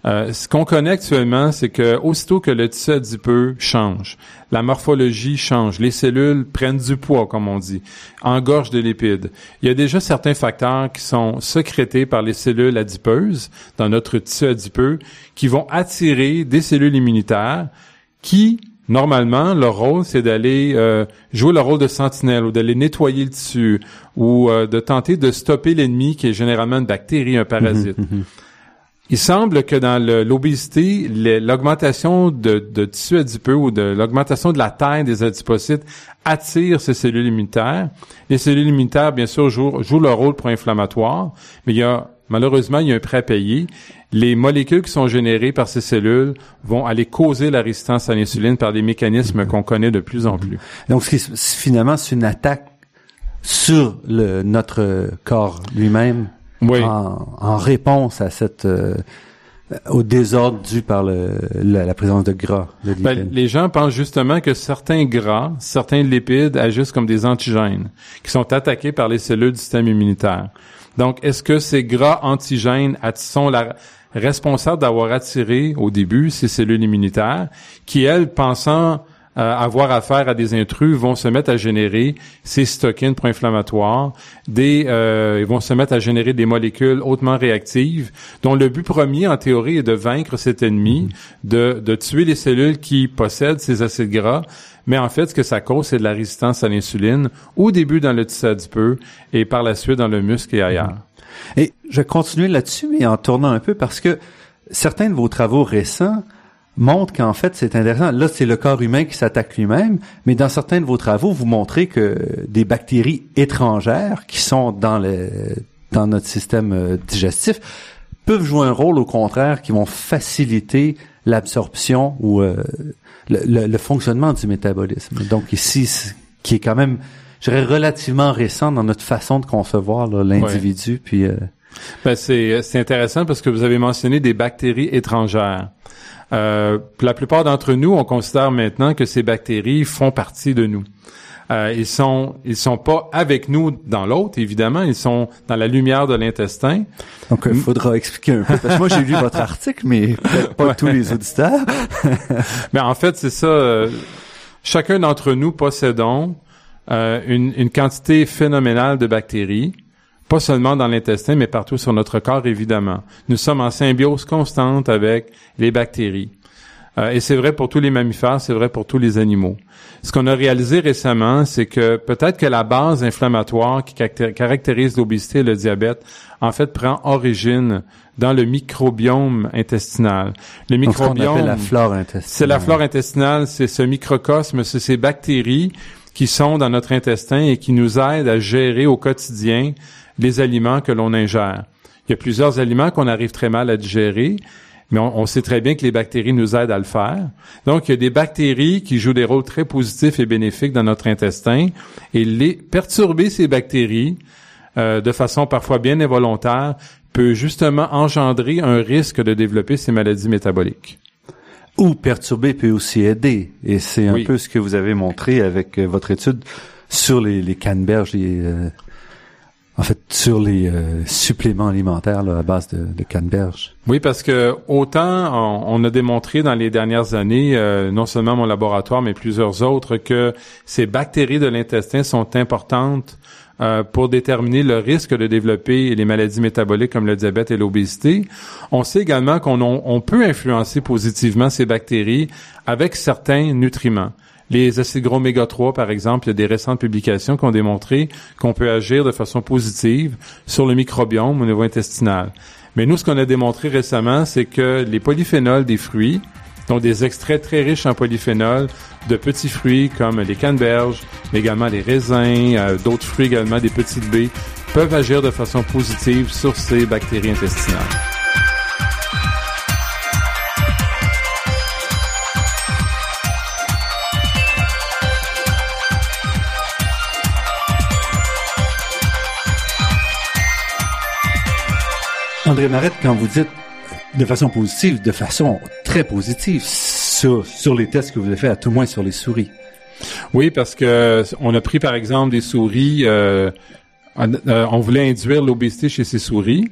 Euh, ce qu'on connaît actuellement, c'est que aussitôt que le tissu adipeux change, la morphologie change, les cellules prennent du poids, comme on dit, engorgent de lipides. Il y a déjà certains facteurs qui sont sécrétés par les cellules adipeuses dans notre tissu adipeux qui vont attirer des cellules immunitaires qui Normalement, leur rôle, c'est d'aller euh, jouer le rôle de sentinelle ou d'aller nettoyer le tissu ou euh, de tenter de stopper l'ennemi qui est généralement une bactérie, un parasite. Mhm, mhm. Il semble que dans l'obésité, l'augmentation de, de, tissu adipeux ou de l'augmentation de la taille des adipocytes attire ces cellules immunitaires. Les cellules immunitaires, bien sûr, jouent, jouent leur rôle pro-inflammatoire, mais il y a malheureusement, il y a un prêt à payer. Les molécules qui sont générées par ces cellules vont aller causer la résistance à l'insuline par des mécanismes qu'on connaît de plus en plus. Donc, finalement, c'est une attaque sur le, notre corps lui-même? En, réponse à cette euh, au désordre dû par le, la, présence de gras. Ben, les gens pensent justement que certains gras, certains lipides agissent comme des antigènes qui sont attaqués par les cellules du système immunitaire. Donc, est-ce que ces gras antigènes sont la, responsables d'avoir attiré au début ces cellules immunitaires qui, elles, pensant avoir affaire à des intrus, vont se mettre à générer ces cytokines pro-inflammatoires, des, euh, ils vont se mettre à générer des molécules hautement réactives, dont le but premier, en théorie, est de vaincre cet ennemi, de, de tuer les cellules qui possèdent ces acides gras, mais en fait, ce que ça cause, c'est de la résistance à l'insuline, au début dans le tissu adipeux et par la suite dans le muscle et ailleurs. Et je vais continuer là-dessus, mais en tournant un peu, parce que certains de vos travaux récents montrent qu'en fait, c'est intéressant. Là, c'est le corps humain qui s'attaque lui-même, mais dans certains de vos travaux, vous montrez que des bactéries étrangères qui sont dans le dans notre système euh, digestif peuvent jouer un rôle au contraire qui vont faciliter l'absorption ou euh, le, fonctionnement du métabolisme. Donc ici, qui est quand même, je dirais, relativement récent dans notre façon de concevoir l'individu. Puis euh, ben c'est intéressant parce que vous avez mentionné des bactéries étrangères. Euh, la plupart d'entre nous, on considère maintenant que ces bactéries font partie de nous. Euh, ils sont ils sont pas avec nous dans l'autre, évidemment, ils sont dans la lumière de l'intestin. Donc il faudra expliquer un peu parce que moi j'ai lu votre article mais pas tous les auditeurs. mais en fait, c'est ça euh, chacun d'entre nous possédons euh, une, une quantité phénoménale de bactéries pas seulement dans l'intestin, mais partout sur notre corps, évidemment. Nous sommes en symbiose constante avec les bactéries. Euh, et c'est vrai pour tous les mammifères, c'est vrai pour tous les animaux. Ce qu'on a réalisé récemment, c'est que peut-être que la base inflammatoire qui caractérise l'obésité et le diabète, en fait, prend origine dans le microbiome intestinal. Le microbiome, la flore intestinale. C'est la flore intestinale, c'est ce microcosme, c'est ces bactéries qui sont dans notre intestin et qui nous aident à gérer au quotidien les aliments que l'on ingère. Il y a plusieurs aliments qu'on arrive très mal à digérer mais on, sait très bien que les bactéries nous aident à le faire. Donc, il y a des bactéries qui jouent des rôles très positifs et bénéfiques dans notre intestin, et les perturber ces bactéries euh, de façon parfois bien involontaire peut justement engendrer un risque de développer ces maladies métaboliques. Ou perturber peut aussi aider, et c'est un peu ce que vous avez montré avec euh, votre étude sur les, les canneberges, euh, en fait, sur les euh, suppléments alimentaires à base de, de canneberge. Oui, parce que autant on, a démontré dans les dernières années, euh, non seulement mon laboratoire, mais plusieurs autres, que ces bactéries de l'intestin sont importantes euh, pour déterminer le risque de développer les maladies métaboliques comme le diabète et l'obésité. On sait également qu'on on peut influencer positivement ces bactéries avec certains nutriments. Les acides gros oméga 3, par exemple, il y a des récentes publications qui ont démontré qu'on peut agir de façon positive sur le microbiome au niveau intestinal. Mais nous, ce qu'on a démontré récemment, c'est que les polyphénols des fruits, donc des extraits très riches en polyphénols de petits fruits comme les canneberges, mais également les raisins, euh, d'autres fruits également, des petites baies, peuvent agir de façon positive sur ces bactéries intestinales. André Marette, quand vous dites de façon positive, de façon très positive sur, sur les tests que vous avez fait, à tout moins sur les souris. Oui, parce que on a pris par exemple des souris, euh, euh, on voulait induire l'obésité chez ces souris.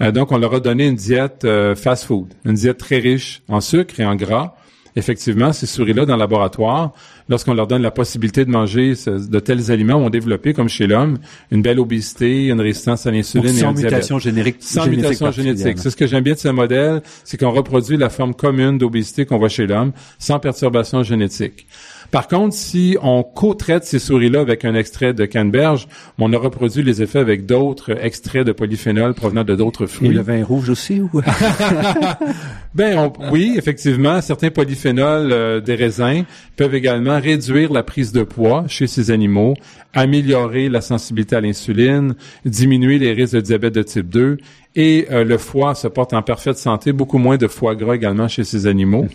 donc, on leur a donné une diète fast-food, une diète très riche en sucre et en gras. Effectivement, ces souris-là, dans le laboratoire, lorsqu'on leur donne la possibilité de manger de tels aliments, ont développé, comme chez l'homme, une belle obésité, une résistance à l'insuline et un mutation génétique. Sans mutation génétique. C'est ce que j'aime bien de ce modèle, c'est qu'on reproduit la forme commune d'obésité qu'on voit chez l'homme, sans perturbation génétique. Par contre, si on co-traite ces souris-là avec un extrait de canneberge, on a reproduit les effets avec d'autres extraits de polyphénol provenant de d'autres fruits. Et le vin rouge aussi ou? Ben oui, effectivement, certains polyphénols euh, des raisins peuvent également réduire la prise de poids chez ces animaux, améliorer la sensibilité à l'insuline, diminuer les risques de diabète de type 2 et euh, le foie se porte en parfaite santé, beaucoup moins de foie gras également chez ces animaux.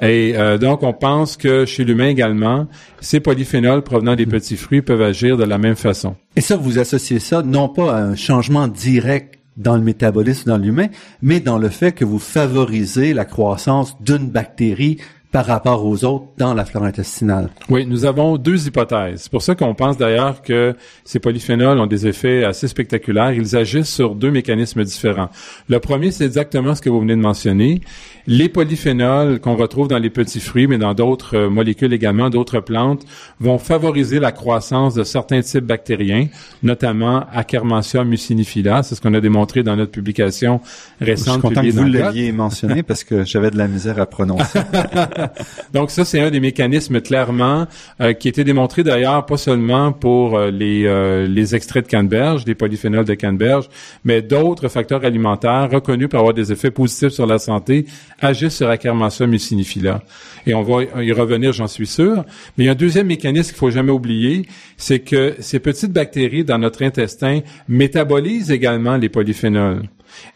Et euh, donc, on pense que chez l'humain également, ces polyphénols provenant des petits fruits peuvent agir de la même façon. Et ça, vous associez ça non pas à un changement direct dans le métabolisme dans l'humain, mais dans le fait que vous favorisez la croissance d'une bactérie par rapport aux autres dans la flore intestinale. Oui, nous avons deux hypothèses. C'est pour ça qu'on pense d'ailleurs que ces polyphénols ont des effets assez spectaculaires. Ils agissent sur deux mécanismes différents. Le premier, c'est exactement ce que vous venez de mentionner. Les polyphénols qu'on retrouve dans les petits fruits, mais dans d'autres euh, molécules également, d'autres plantes, vont favoriser la croissance de certains types bactériens, notamment Akkermansia mucinifila. C'est ce qu'on a démontré dans notre publication récente. Je suis content que vous l'aviez mentionné parce que j'avais de la misère à prononcer. Donc ça, c'est un des mécanismes clairement euh, qui été démontré d'ailleurs pas seulement pour euh, les, euh, les extraits de canneberge, des polyphénols de canneberge, mais d'autres facteurs alimentaires reconnus pour avoir des effets positifs sur la santé agissent sur Akkermansia mucinifila. Et on va y revenir, j'en suis sûr. Mais il y a un deuxième mécanisme qu'il faut jamais oublier, c'est que ces petites bactéries dans notre intestin métabolisent également les polyphénols.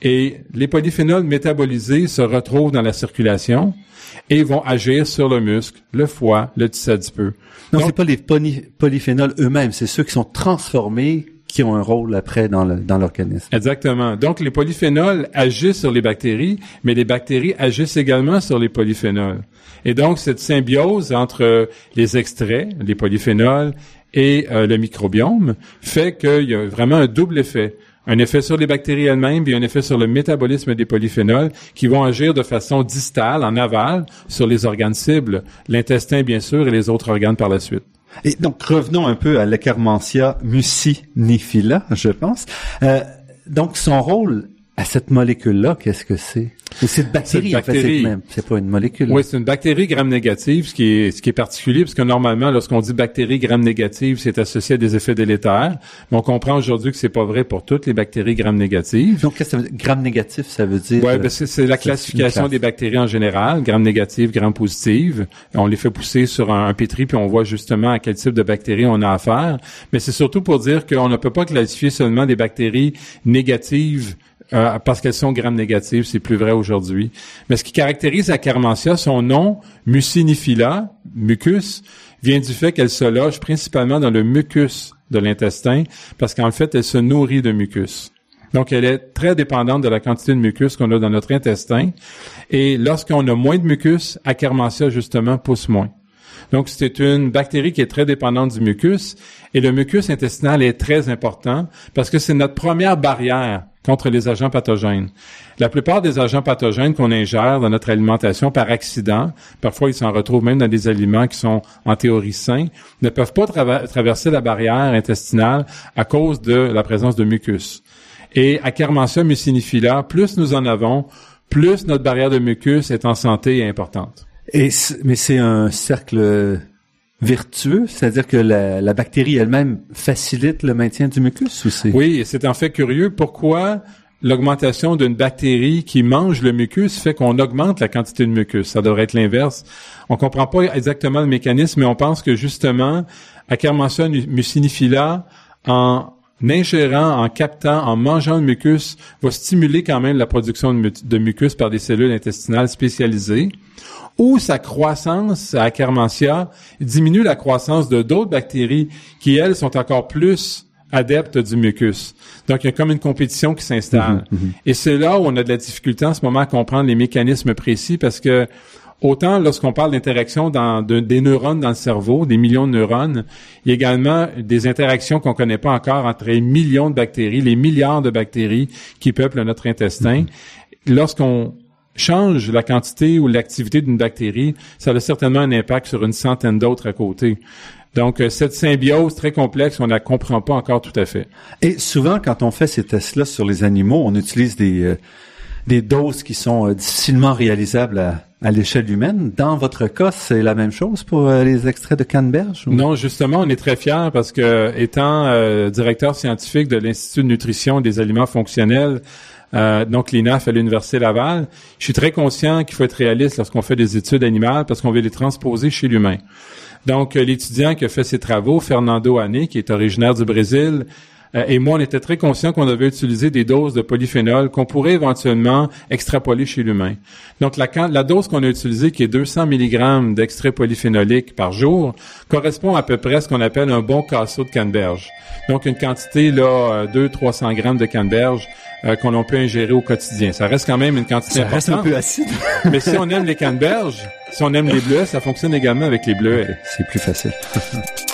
Et les polyphénols métabolisés se retrouvent dans la circulation et vont agir sur le muscle, le foie, le tissu adipeux. Non, c'est pas les polyphénols eux-mêmes, c'est ceux qui sont transformés qui ont un rôle après dans l'organisme. Exactement. Donc, les polyphénols agissent sur les bactéries, mais les bactéries agissent également sur les polyphénols. Et donc, cette symbiose entre les extraits, les polyphénols, et euh, le microbiome fait qu'il y a vraiment un double effet un effet sur les bactéries elles-mêmes, puis un effet sur le métabolisme des polyphénols qui vont agir de façon distale, en aval, sur les organes cibles, l'intestin bien sûr et les autres organes par la suite. Et donc revenons un peu à l'Echermantia mucinifila, je pense. Euh, donc son rôle à cette molécule-là, qu'est-ce que c'est? C'est une bactérie, en fait, c'est pas une molécule. Oui, c'est une bactérie gram-négative, ce qui est ce qui est particulier, parce que normalement, lorsqu'on dit bactérie gram-négative, c'est associé à des effets délétères. Mais on comprend aujourd'hui que c'est pas vrai pour toutes les bactéries gram-négatives. Donc, qu'est-ce que ça veut dire? Gram-négatif, ça veut dire? Oui, ben c'est la classification des bactéries en général, gram-négative, gram-positive. On les fait pousser sur un, un, pétri, puis on voit justement à quel type de bactéries on a affaire. Mais c'est surtout pour dire qu'on ne peut pas classifier seulement des bactéries négatives euh, parce qu'elles sont gram négatives, c'est plus vrai aujourd'hui. Mais ce qui caractérise la Carmentia, son nom, Mucinifila, mucus, vient du fait qu'elle se loge principalement dans le mucus de l'intestin, parce qu'en fait, elle se nourrit de mucus. Donc, elle est très dépendante de la quantité de mucus qu'on a dans notre intestin. Et lorsqu'on a moins de mucus, Akkermansia, justement, pousse moins. Donc, c'est une bactérie qui est très dépendante du mucus. Et le mucus intestinal est très important parce que c'est notre première barrière contre les agents pathogènes. La plupart des agents pathogènes qu'on ingère dans notre alimentation par accident, parfois ils s'en retrouvent même dans des aliments qui sont en théorie sains, ne peuvent pas traverser la barrière intestinale à cause de la présence de mucus. Et à Kermansia mucinifila, plus nous en avons, plus notre barrière de mucus est en santé et importante. Et mais c'est un cercle c'est-à-dire que la, bactérie elle-même facilite le maintien du mucus ou Oui, c'est en fait curieux. Pourquoi l'augmentation d'une bactérie qui mange le mucus fait qu'on augmente la quantité de mucus? Ça devrait être l'inverse. On comprend pas exactement le mécanisme, mais on pense que justement, Akkermansia mucinifila, en ingérant, en captant, en mangeant le mucus, va stimuler quand même la production de mucus par des cellules intestinales spécialisées ou sa croissance à Akkermansia diminue la croissance de d'autres bactéries qui, elles, sont encore plus adeptes du mucus. Donc, il y a comme une compétition qui s'installe. Mhm, mhm. Et c'est là où on a de la difficulté en ce moment à comprendre les mécanismes précis parce que autant lorsqu'on parle d'interaction dans des neurones dans le cerveau, des millions de neurones, il y a également des interactions qu'on ne connaît pas encore entre les millions de bactéries, les milliards de bactéries qui peuplent notre intestin. Lorsqu'on change la quantité ou l'activité d'une bactérie, ça a certainement un impact sur une centaine d'autres à côté. Donc, euh, cette symbiose très complexe, on ne la comprend pas encore tout à fait. Et souvent, quand on fait ces tests-là sur les animaux, on utilise des, euh, des doses qui sont euh, difficilement réalisables à, à l'échelle humaine. Dans votre cas, c'est la même chose pour les extraits de canneberge? Non, justement, on est très fiers parce que, étant directeur scientifique de l'Institut de nutrition des aliments fonctionnels, euh, donc l'INAF à l'Université Laval. Je suis très conscient qu'il faut être réaliste lorsqu'on fait des études animales parce qu'on veut les transposer chez l'humain. Donc, euh, l'étudiant qui a fait ses travaux, Fernando Ané, qui est originaire du Brésil, euh, et moi, on était très conscients qu'on devait utiliser des doses de polyphénol qu'on pourrait éventuellement extrapoler chez l'humain. Donc, la, la dose qu'on a utilisée, qui est 200 mg d'extrait polyphénolique par jour, correspond à peu près à ce qu'on appelle un bon casseau de canneberge. Donc, une quantité, là, 200-300 grammes de canneberge euh, qu'on peut ingérer au quotidien. Ça reste quand même une quantité ça reste un peu acide. Mais si on aime les canneberges, si on aime les bleus, ça fonctionne également avec les bleus. C'est plus facile.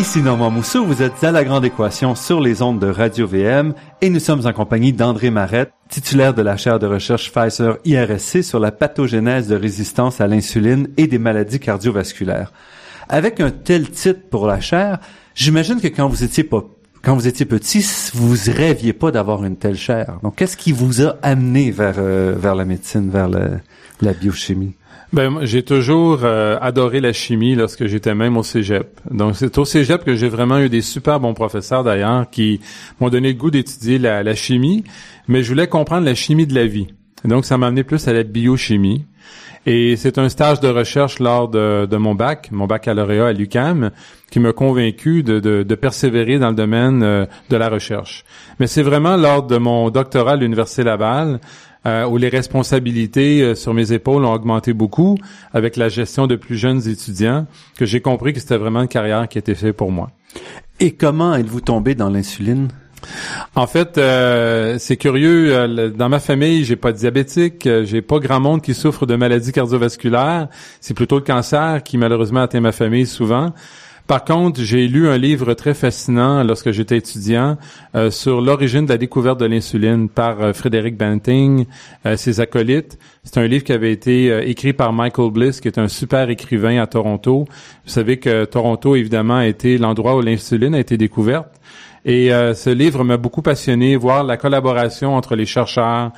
Ici Normand Mousseau, vous êtes à La Grande Équation sur les ondes de Radio VM et nous sommes en compagnie d'André Marette, titulaire de la chaire de recherche Pfizer IRSC sur la pathogénèse de résistance à l'insuline et des maladies cardiovasculaires. Avec un tel titre pour la chaire, j'imagine que quand vous étiez pas quand vous étiez petit, vous rêviez pas d'avoir une telle chaire. Donc, qu'est-ce qui vous a amené vers euh, vers la médecine, vers la biochimie? Ben, j'ai toujours euh, adoré la chimie lorsque j'étais même au cégep. Donc, c'est au cégep que j'ai vraiment eu des super bons professeurs, d'ailleurs, qui m'ont donné le goût d'étudier la, la, chimie, mais je voulais comprendre la chimie de la vie. donc, ça m'a amené plus à la biochimie. Et c'est un stage de recherche lors de, de mon bac, mon baccalauréat à l'UCAM, qui m'a convaincu de, de, de, persévérer dans le domaine euh, de la recherche. Mais c'est vraiment lors de mon doctorat à l'Université Laval euh, où les responsabilités euh, sur mes épaules ont augmenté beaucoup avec la gestion de plus jeunes étudiants, que j'ai compris que c'était vraiment une carrière qui était faite pour moi. Et comment êtes-vous tombé dans l'insuline? En fait, euh, c'est curieux. Dans ma famille, j'ai pas de diabétique, j'ai pas grand monde qui souffre de maladies cardiovasculaires. C'est plutôt le cancer qui malheureusement atteint ma famille souvent. Par contre, j'ai lu un livre très fascinant lorsque j'étais étudiant euh, sur l'origine de la découverte de l'insuline par euh, Frédéric Banting, euh, ses acolytes. C'est un livre qui avait été écrit par Michael Bliss, qui est un super écrivain à Toronto. Vous savez que Toronto, évidemment, a été l'endroit où l'insuline a été découverte. Et ce livre m'a beaucoup passionné, voir la collaboration entre les chercheurs,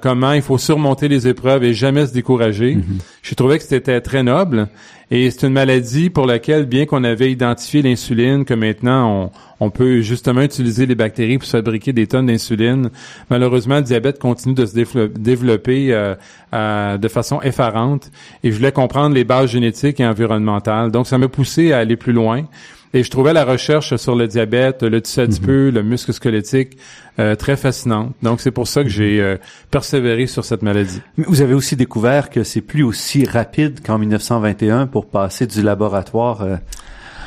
comment il faut surmonter les épreuves et jamais se décourager. Mm-hmm. J'ai trouvé que c'était très noble. Et c'est une maladie pour laquelle, bien qu'on avait identifié l'insuline, que maintenant on, on, peut justement utiliser les bactéries pour fabriquer des tonnes d'insuline, malheureusement, le diabète continue de se développer euh, euh, de façon effarante. Et je voulais comprendre les bases génétiques et environnementales. Donc, ça m'a poussé à aller plus loin. Et je trouvais la recherche sur le diabète, le tissu adipeux, mhm. le muscle squelettique euh, très fascinante. Donc c'est pour ça que j'ai euh, persévéré sur cette maladie. Mais vous avez aussi découvert que c'est plus aussi rapide qu'en 1921 pour passer du laboratoire euh,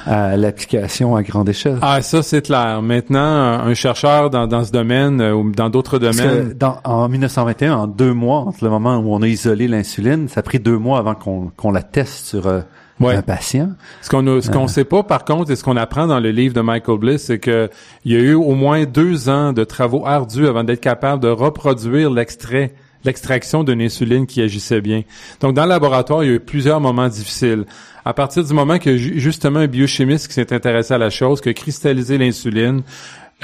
à l'application à grande échelle. Ah, ça, c'est clair. Maintenant, un chercheur dans, dans ce domaine ou dans d'autres domaines... dans, en 1921, en deux mois, entre le moment où on a isolé l'insuline, ça a pris deux mois avant qu'on qu'on la teste sur ouais. un patient. Ce qu'on ne ce qu'on sait pas, par contre, et ce qu'on apprend dans le livre de Michael Bliss, c'est que il y a eu au moins deux ans de travaux ardus avant d'être capable de reproduire l'extrait l'extraction d'une insuline qui agissait bien. Donc, dans le laboratoire, il y a eu plusieurs moments difficiles. À partir du moment que justement un biochimiste qui s'est intéressé à la chose, qui a cristallisé l'insuline,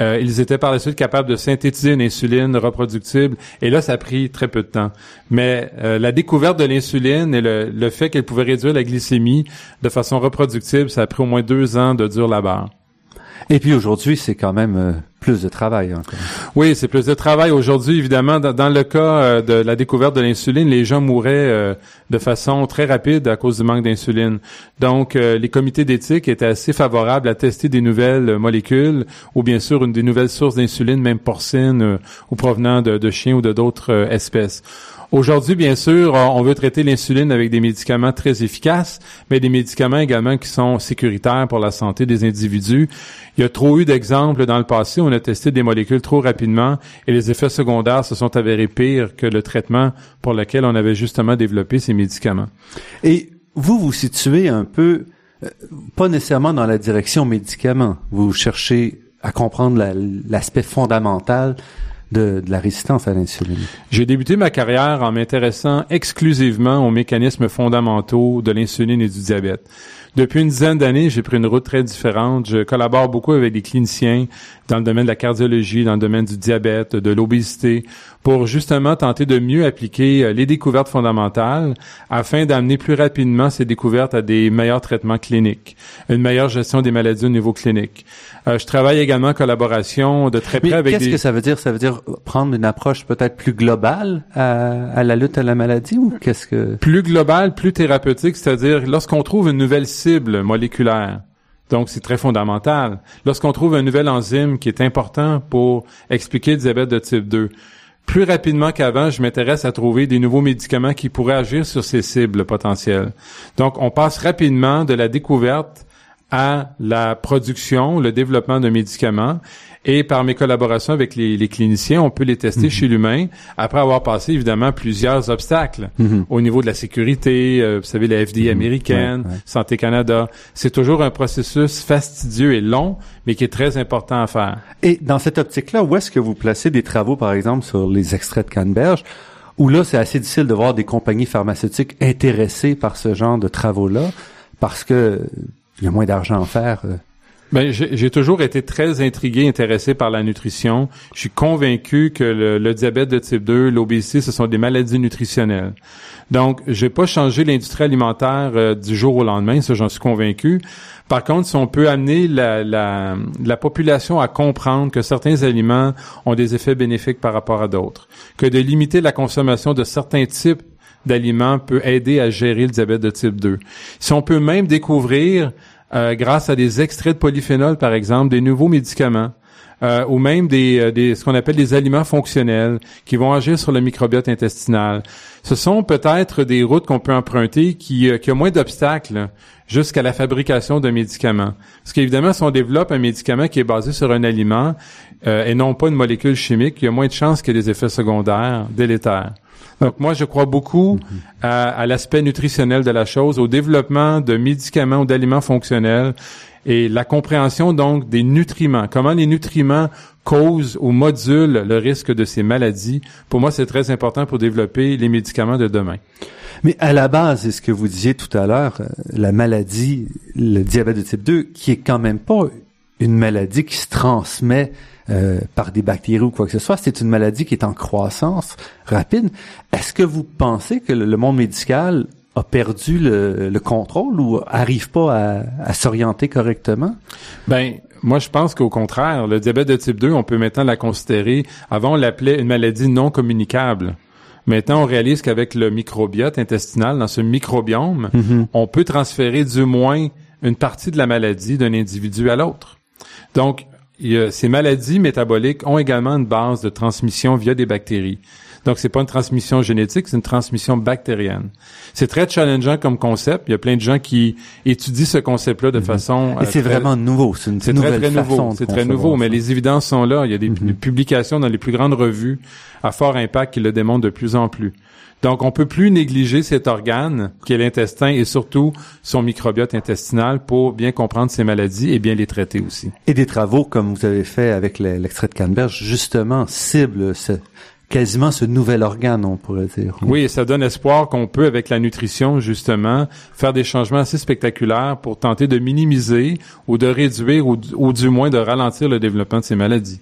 euh, ils étaient par la suite capables de synthétiser une insuline reproductible. Et là, ça a pris très peu de temps. Mais euh, la découverte de l'insuline et le, le fait qu'elle pouvait réduire la glycémie de façon reproductible, ça a pris au moins deux ans de dur labeur. Et puis aujourd'hui, c'est quand même euh, plus de travail encore. Oui, c'est plus de travail aujourd'hui. Évidemment, dans, le cas euh, de la découverte de l'insuline, les gens mouraient euh, de façon très rapide à cause du manque d'insuline. Donc, les comités d'éthique étaient assez favorables à tester des nouvelles molécules ou bien sûr une des nouvelles sources d'insuline, même porcine ou provenant de, de chiens ou de d'autres espèces. Aujourd'hui, bien sûr, on veut traiter l'insuline avec des médicaments très efficaces, mais des médicaments également qui sont sécuritaires pour la santé des individus. Il y a trop eu d'exemples dans le passé où on a testé des molécules trop rapidement et les effets secondaires se sont avérés pires que le traitement pour lequel on avait justement développé ces médicaments. Et vous vous situez un peu, euh, pas nécessairement dans la direction médicaments. Vous cherchez à comprendre l'aspect fondamental de, la résistance à l'insuline? J'ai débuté ma carrière en m'intéressant exclusivement aux mécanismes fondamentaux de l'insuline et du diabète. Depuis une dizaine d'années, j'ai pris une route très différente. Je collabore beaucoup avec des cliniciens dans le domaine de la cardiologie, dans le domaine du diabète, de l'obésité, pour justement tenter de mieux appliquer euh, les découvertes fondamentales afin d'amener plus rapidement ces découvertes à des meilleurs traitements cliniques, une meilleure gestion des maladies au niveau clinique. Euh, je travaille également en collaboration de très près avec qu'est-ce que ça veut dire? Ça veut dire prendre une approche peut-être plus globale à, la lutte à la maladie ou qu'est-ce que? Plus globale, plus thérapeutique, c'est-à-dire lorsqu'on trouve une nouvelle cible moléculaire. Donc, c'est très fondamental. Lorsqu'on trouve un nouvel enzyme qui est important pour expliquer le diabète de type 2, plus rapidement qu'avant, je m'intéresse à trouver des nouveaux médicaments qui pourraient agir sur ces cibles potentielles. Donc, on passe rapidement de la découverte à la production, le développement de médicaments. Et par mes collaborations avec les, cliniciens, on peut les tester mhm. chez l'humain après avoir passé évidemment plusieurs obstacles mhm. au niveau de la sécurité. Euh, vous savez, la FDA mhm. américaine, Santé Canada. C'est toujours un processus fastidieux et long, mais qui est très important à faire. Et dans cette optique-là, où est-ce que vous placez des travaux, par exemple, sur les extraits de canneberge? Où là, c'est assez difficile de voir des compagnies pharmaceutiques intéressées par ce genre de travaux-là, parce que il y a moins d'argent à faire. Euh. Ben, j'ai toujours été très intrigué, intéressé par la nutrition. Je suis convaincu que le, diabète de type 2, l'obésité, ce sont des maladies nutritionnelles. Donc, j'ai pas changé l'industrie alimentaire euh, du jour au lendemain, ça j'en suis convaincu. Par contre, si on peut amener la, la, la, population à comprendre que certains aliments ont des effets bénéfiques par rapport à d'autres, que de limiter la consommation de certains types d'aliments peut aider à gérer le diabète de type 2. Si on peut même découvrir, euh, grâce à des extraits de polyphénol, par exemple, des nouveaux médicaments, euh, ou même des, euh, des, ce qu'on appelle des aliments fonctionnels qui vont agir sur le microbiote intestinal. Ce sont peut-être des routes qu'on peut emprunter qui, qui ont moins d'obstacles jusqu'à la fabrication d'un médicament. Parce qu'évidemment, si on développe un médicament qui est basé sur un aliment et non pas une molécule chimique, il y a moins de chances qu'il y ait des effets secondaires délétères. Donc moi, je crois beaucoup à, l'aspect nutritionnel de la chose, au développement de médicaments ou d'aliments fonctionnels et la compréhension donc des nutriments. Comment les nutriments causent ou modulent le risque de ces maladies. Pour moi, c'est très important pour développer les médicaments de demain. Mais à la base, c'est ce que vous disiez tout à l'heure, euh, la maladie, le diabète de type 2, qui est quand même pas une maladie qui se transmet euh, par des bactéries ou quoi que ce soit. C'est une maladie qui est en croissance rapide. Est-ce que vous pensez que le monde médical a perdu le, contrôle ou arrive pas à, s'orienter correctement? Ben, moi, je pense qu'au contraire, le diabète de type 2, on peut maintenant la considérer, avant on l'appelait une maladie non communicable. Maintenant, on réalise qu'avec le microbiote intestinal, dans ce microbiome, mm-hmm. on peut transférer du moins une partie de la maladie d'un individu à l'autre. Donc, ces maladies métaboliques ont également une base de transmission via des bactéries. Donc, c'est pas une transmission génétique, c'est une transmission bactérienne. C'est très challengeant comme concept. Il y a plein de gens qui étudient ce concept-là de mhm. façon. Et c'est vraiment nouveau. C'est une nouvelle très, très nouveau. C'est très nouveau, mais les évidences sont là. Il y a des, mhm. publications dans les plus grandes revues à fort impact qui le démontrent de plus en plus. Donc, on peut plus négliger cet organe qui est l'intestin et surtout son microbiote intestinal pour bien comprendre ces maladies et bien les traiter aussi. Et des travaux comme vous avez fait avec l'extrait de canneberge, justement, ciblent ce, quasiment ce nouvel organe, on pourrait dire. Oui, et ça donne espoir qu'on peut, avec la nutrition, justement, faire des changements assez spectaculaires pour tenter de minimiser ou de réduire ou, ou du moins de ralentir le développement de ces maladies.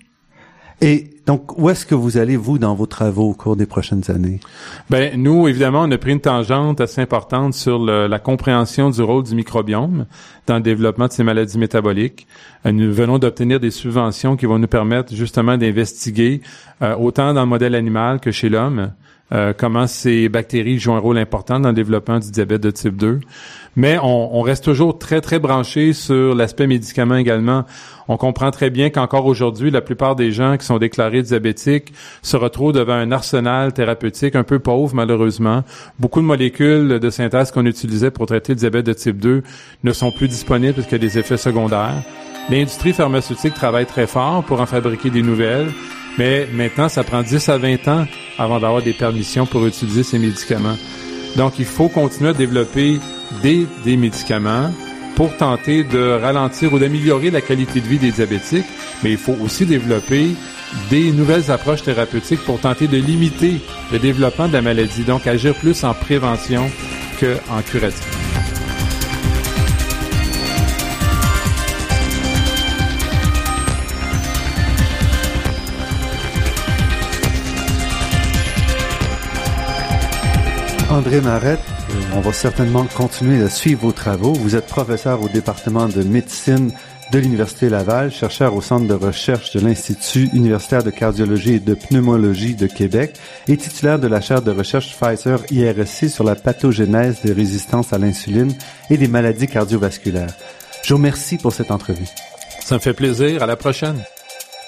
Et donc, où est-ce que vous allez, vous, dans vos travaux au cours des prochaines années? Ben, nous, évidemment, on a pris une tangente assez importante sur la compréhension du rôle du microbiome dans le développement de ces maladies métaboliques. Euh, nous venons d'obtenir des subventions qui vont nous permettre justement d'investiguer, euh, autant dans le modèle animal que chez l'homme, euh, comment ces bactéries jouent un rôle important dans le développement du diabète de type 2. Mais on, on reste toujours très, très branché sur l'aspect médicament également. On comprend très bien qu'encore aujourd'hui, la plupart des gens qui sont déclarés diabétiques se retrouvent devant un arsenal thérapeutique un peu pauvre, malheureusement. Beaucoup de molécules de synthèse qu'on utilisait pour traiter le diabète de type 2 ne sont plus disponibles parce qu'il y a des effets secondaires. L'industrie pharmaceutique travaille très fort pour en fabriquer des nouvelles, mais maintenant, ça prend 10 à 20 ans avant d'avoir des permissions pour utiliser ces médicaments. Donc, il faut continuer à développer des, médicaments pour tenter de ralentir ou d'améliorer la qualité de vie des diabétiques, mais il faut aussi développer des nouvelles approches thérapeutiques pour tenter de limiter le développement de la maladie, donc agir plus en prévention qu'en curatif. André Marette, on va certainement continuer à suivre vos travaux. Vous êtes professeur au département de médecine de l'Université Laval, chercheur au Centre de recherche de l'Institut universitaire de cardiologie et de pneumologie de Québec et titulaire de la chaire de recherche Pfizer IRSC sur la pathogénèse des résistances à l'insuline et des maladies cardiovasculaires. Je vous remercie pour cette entrevue. Ça me fait plaisir. À la prochaine.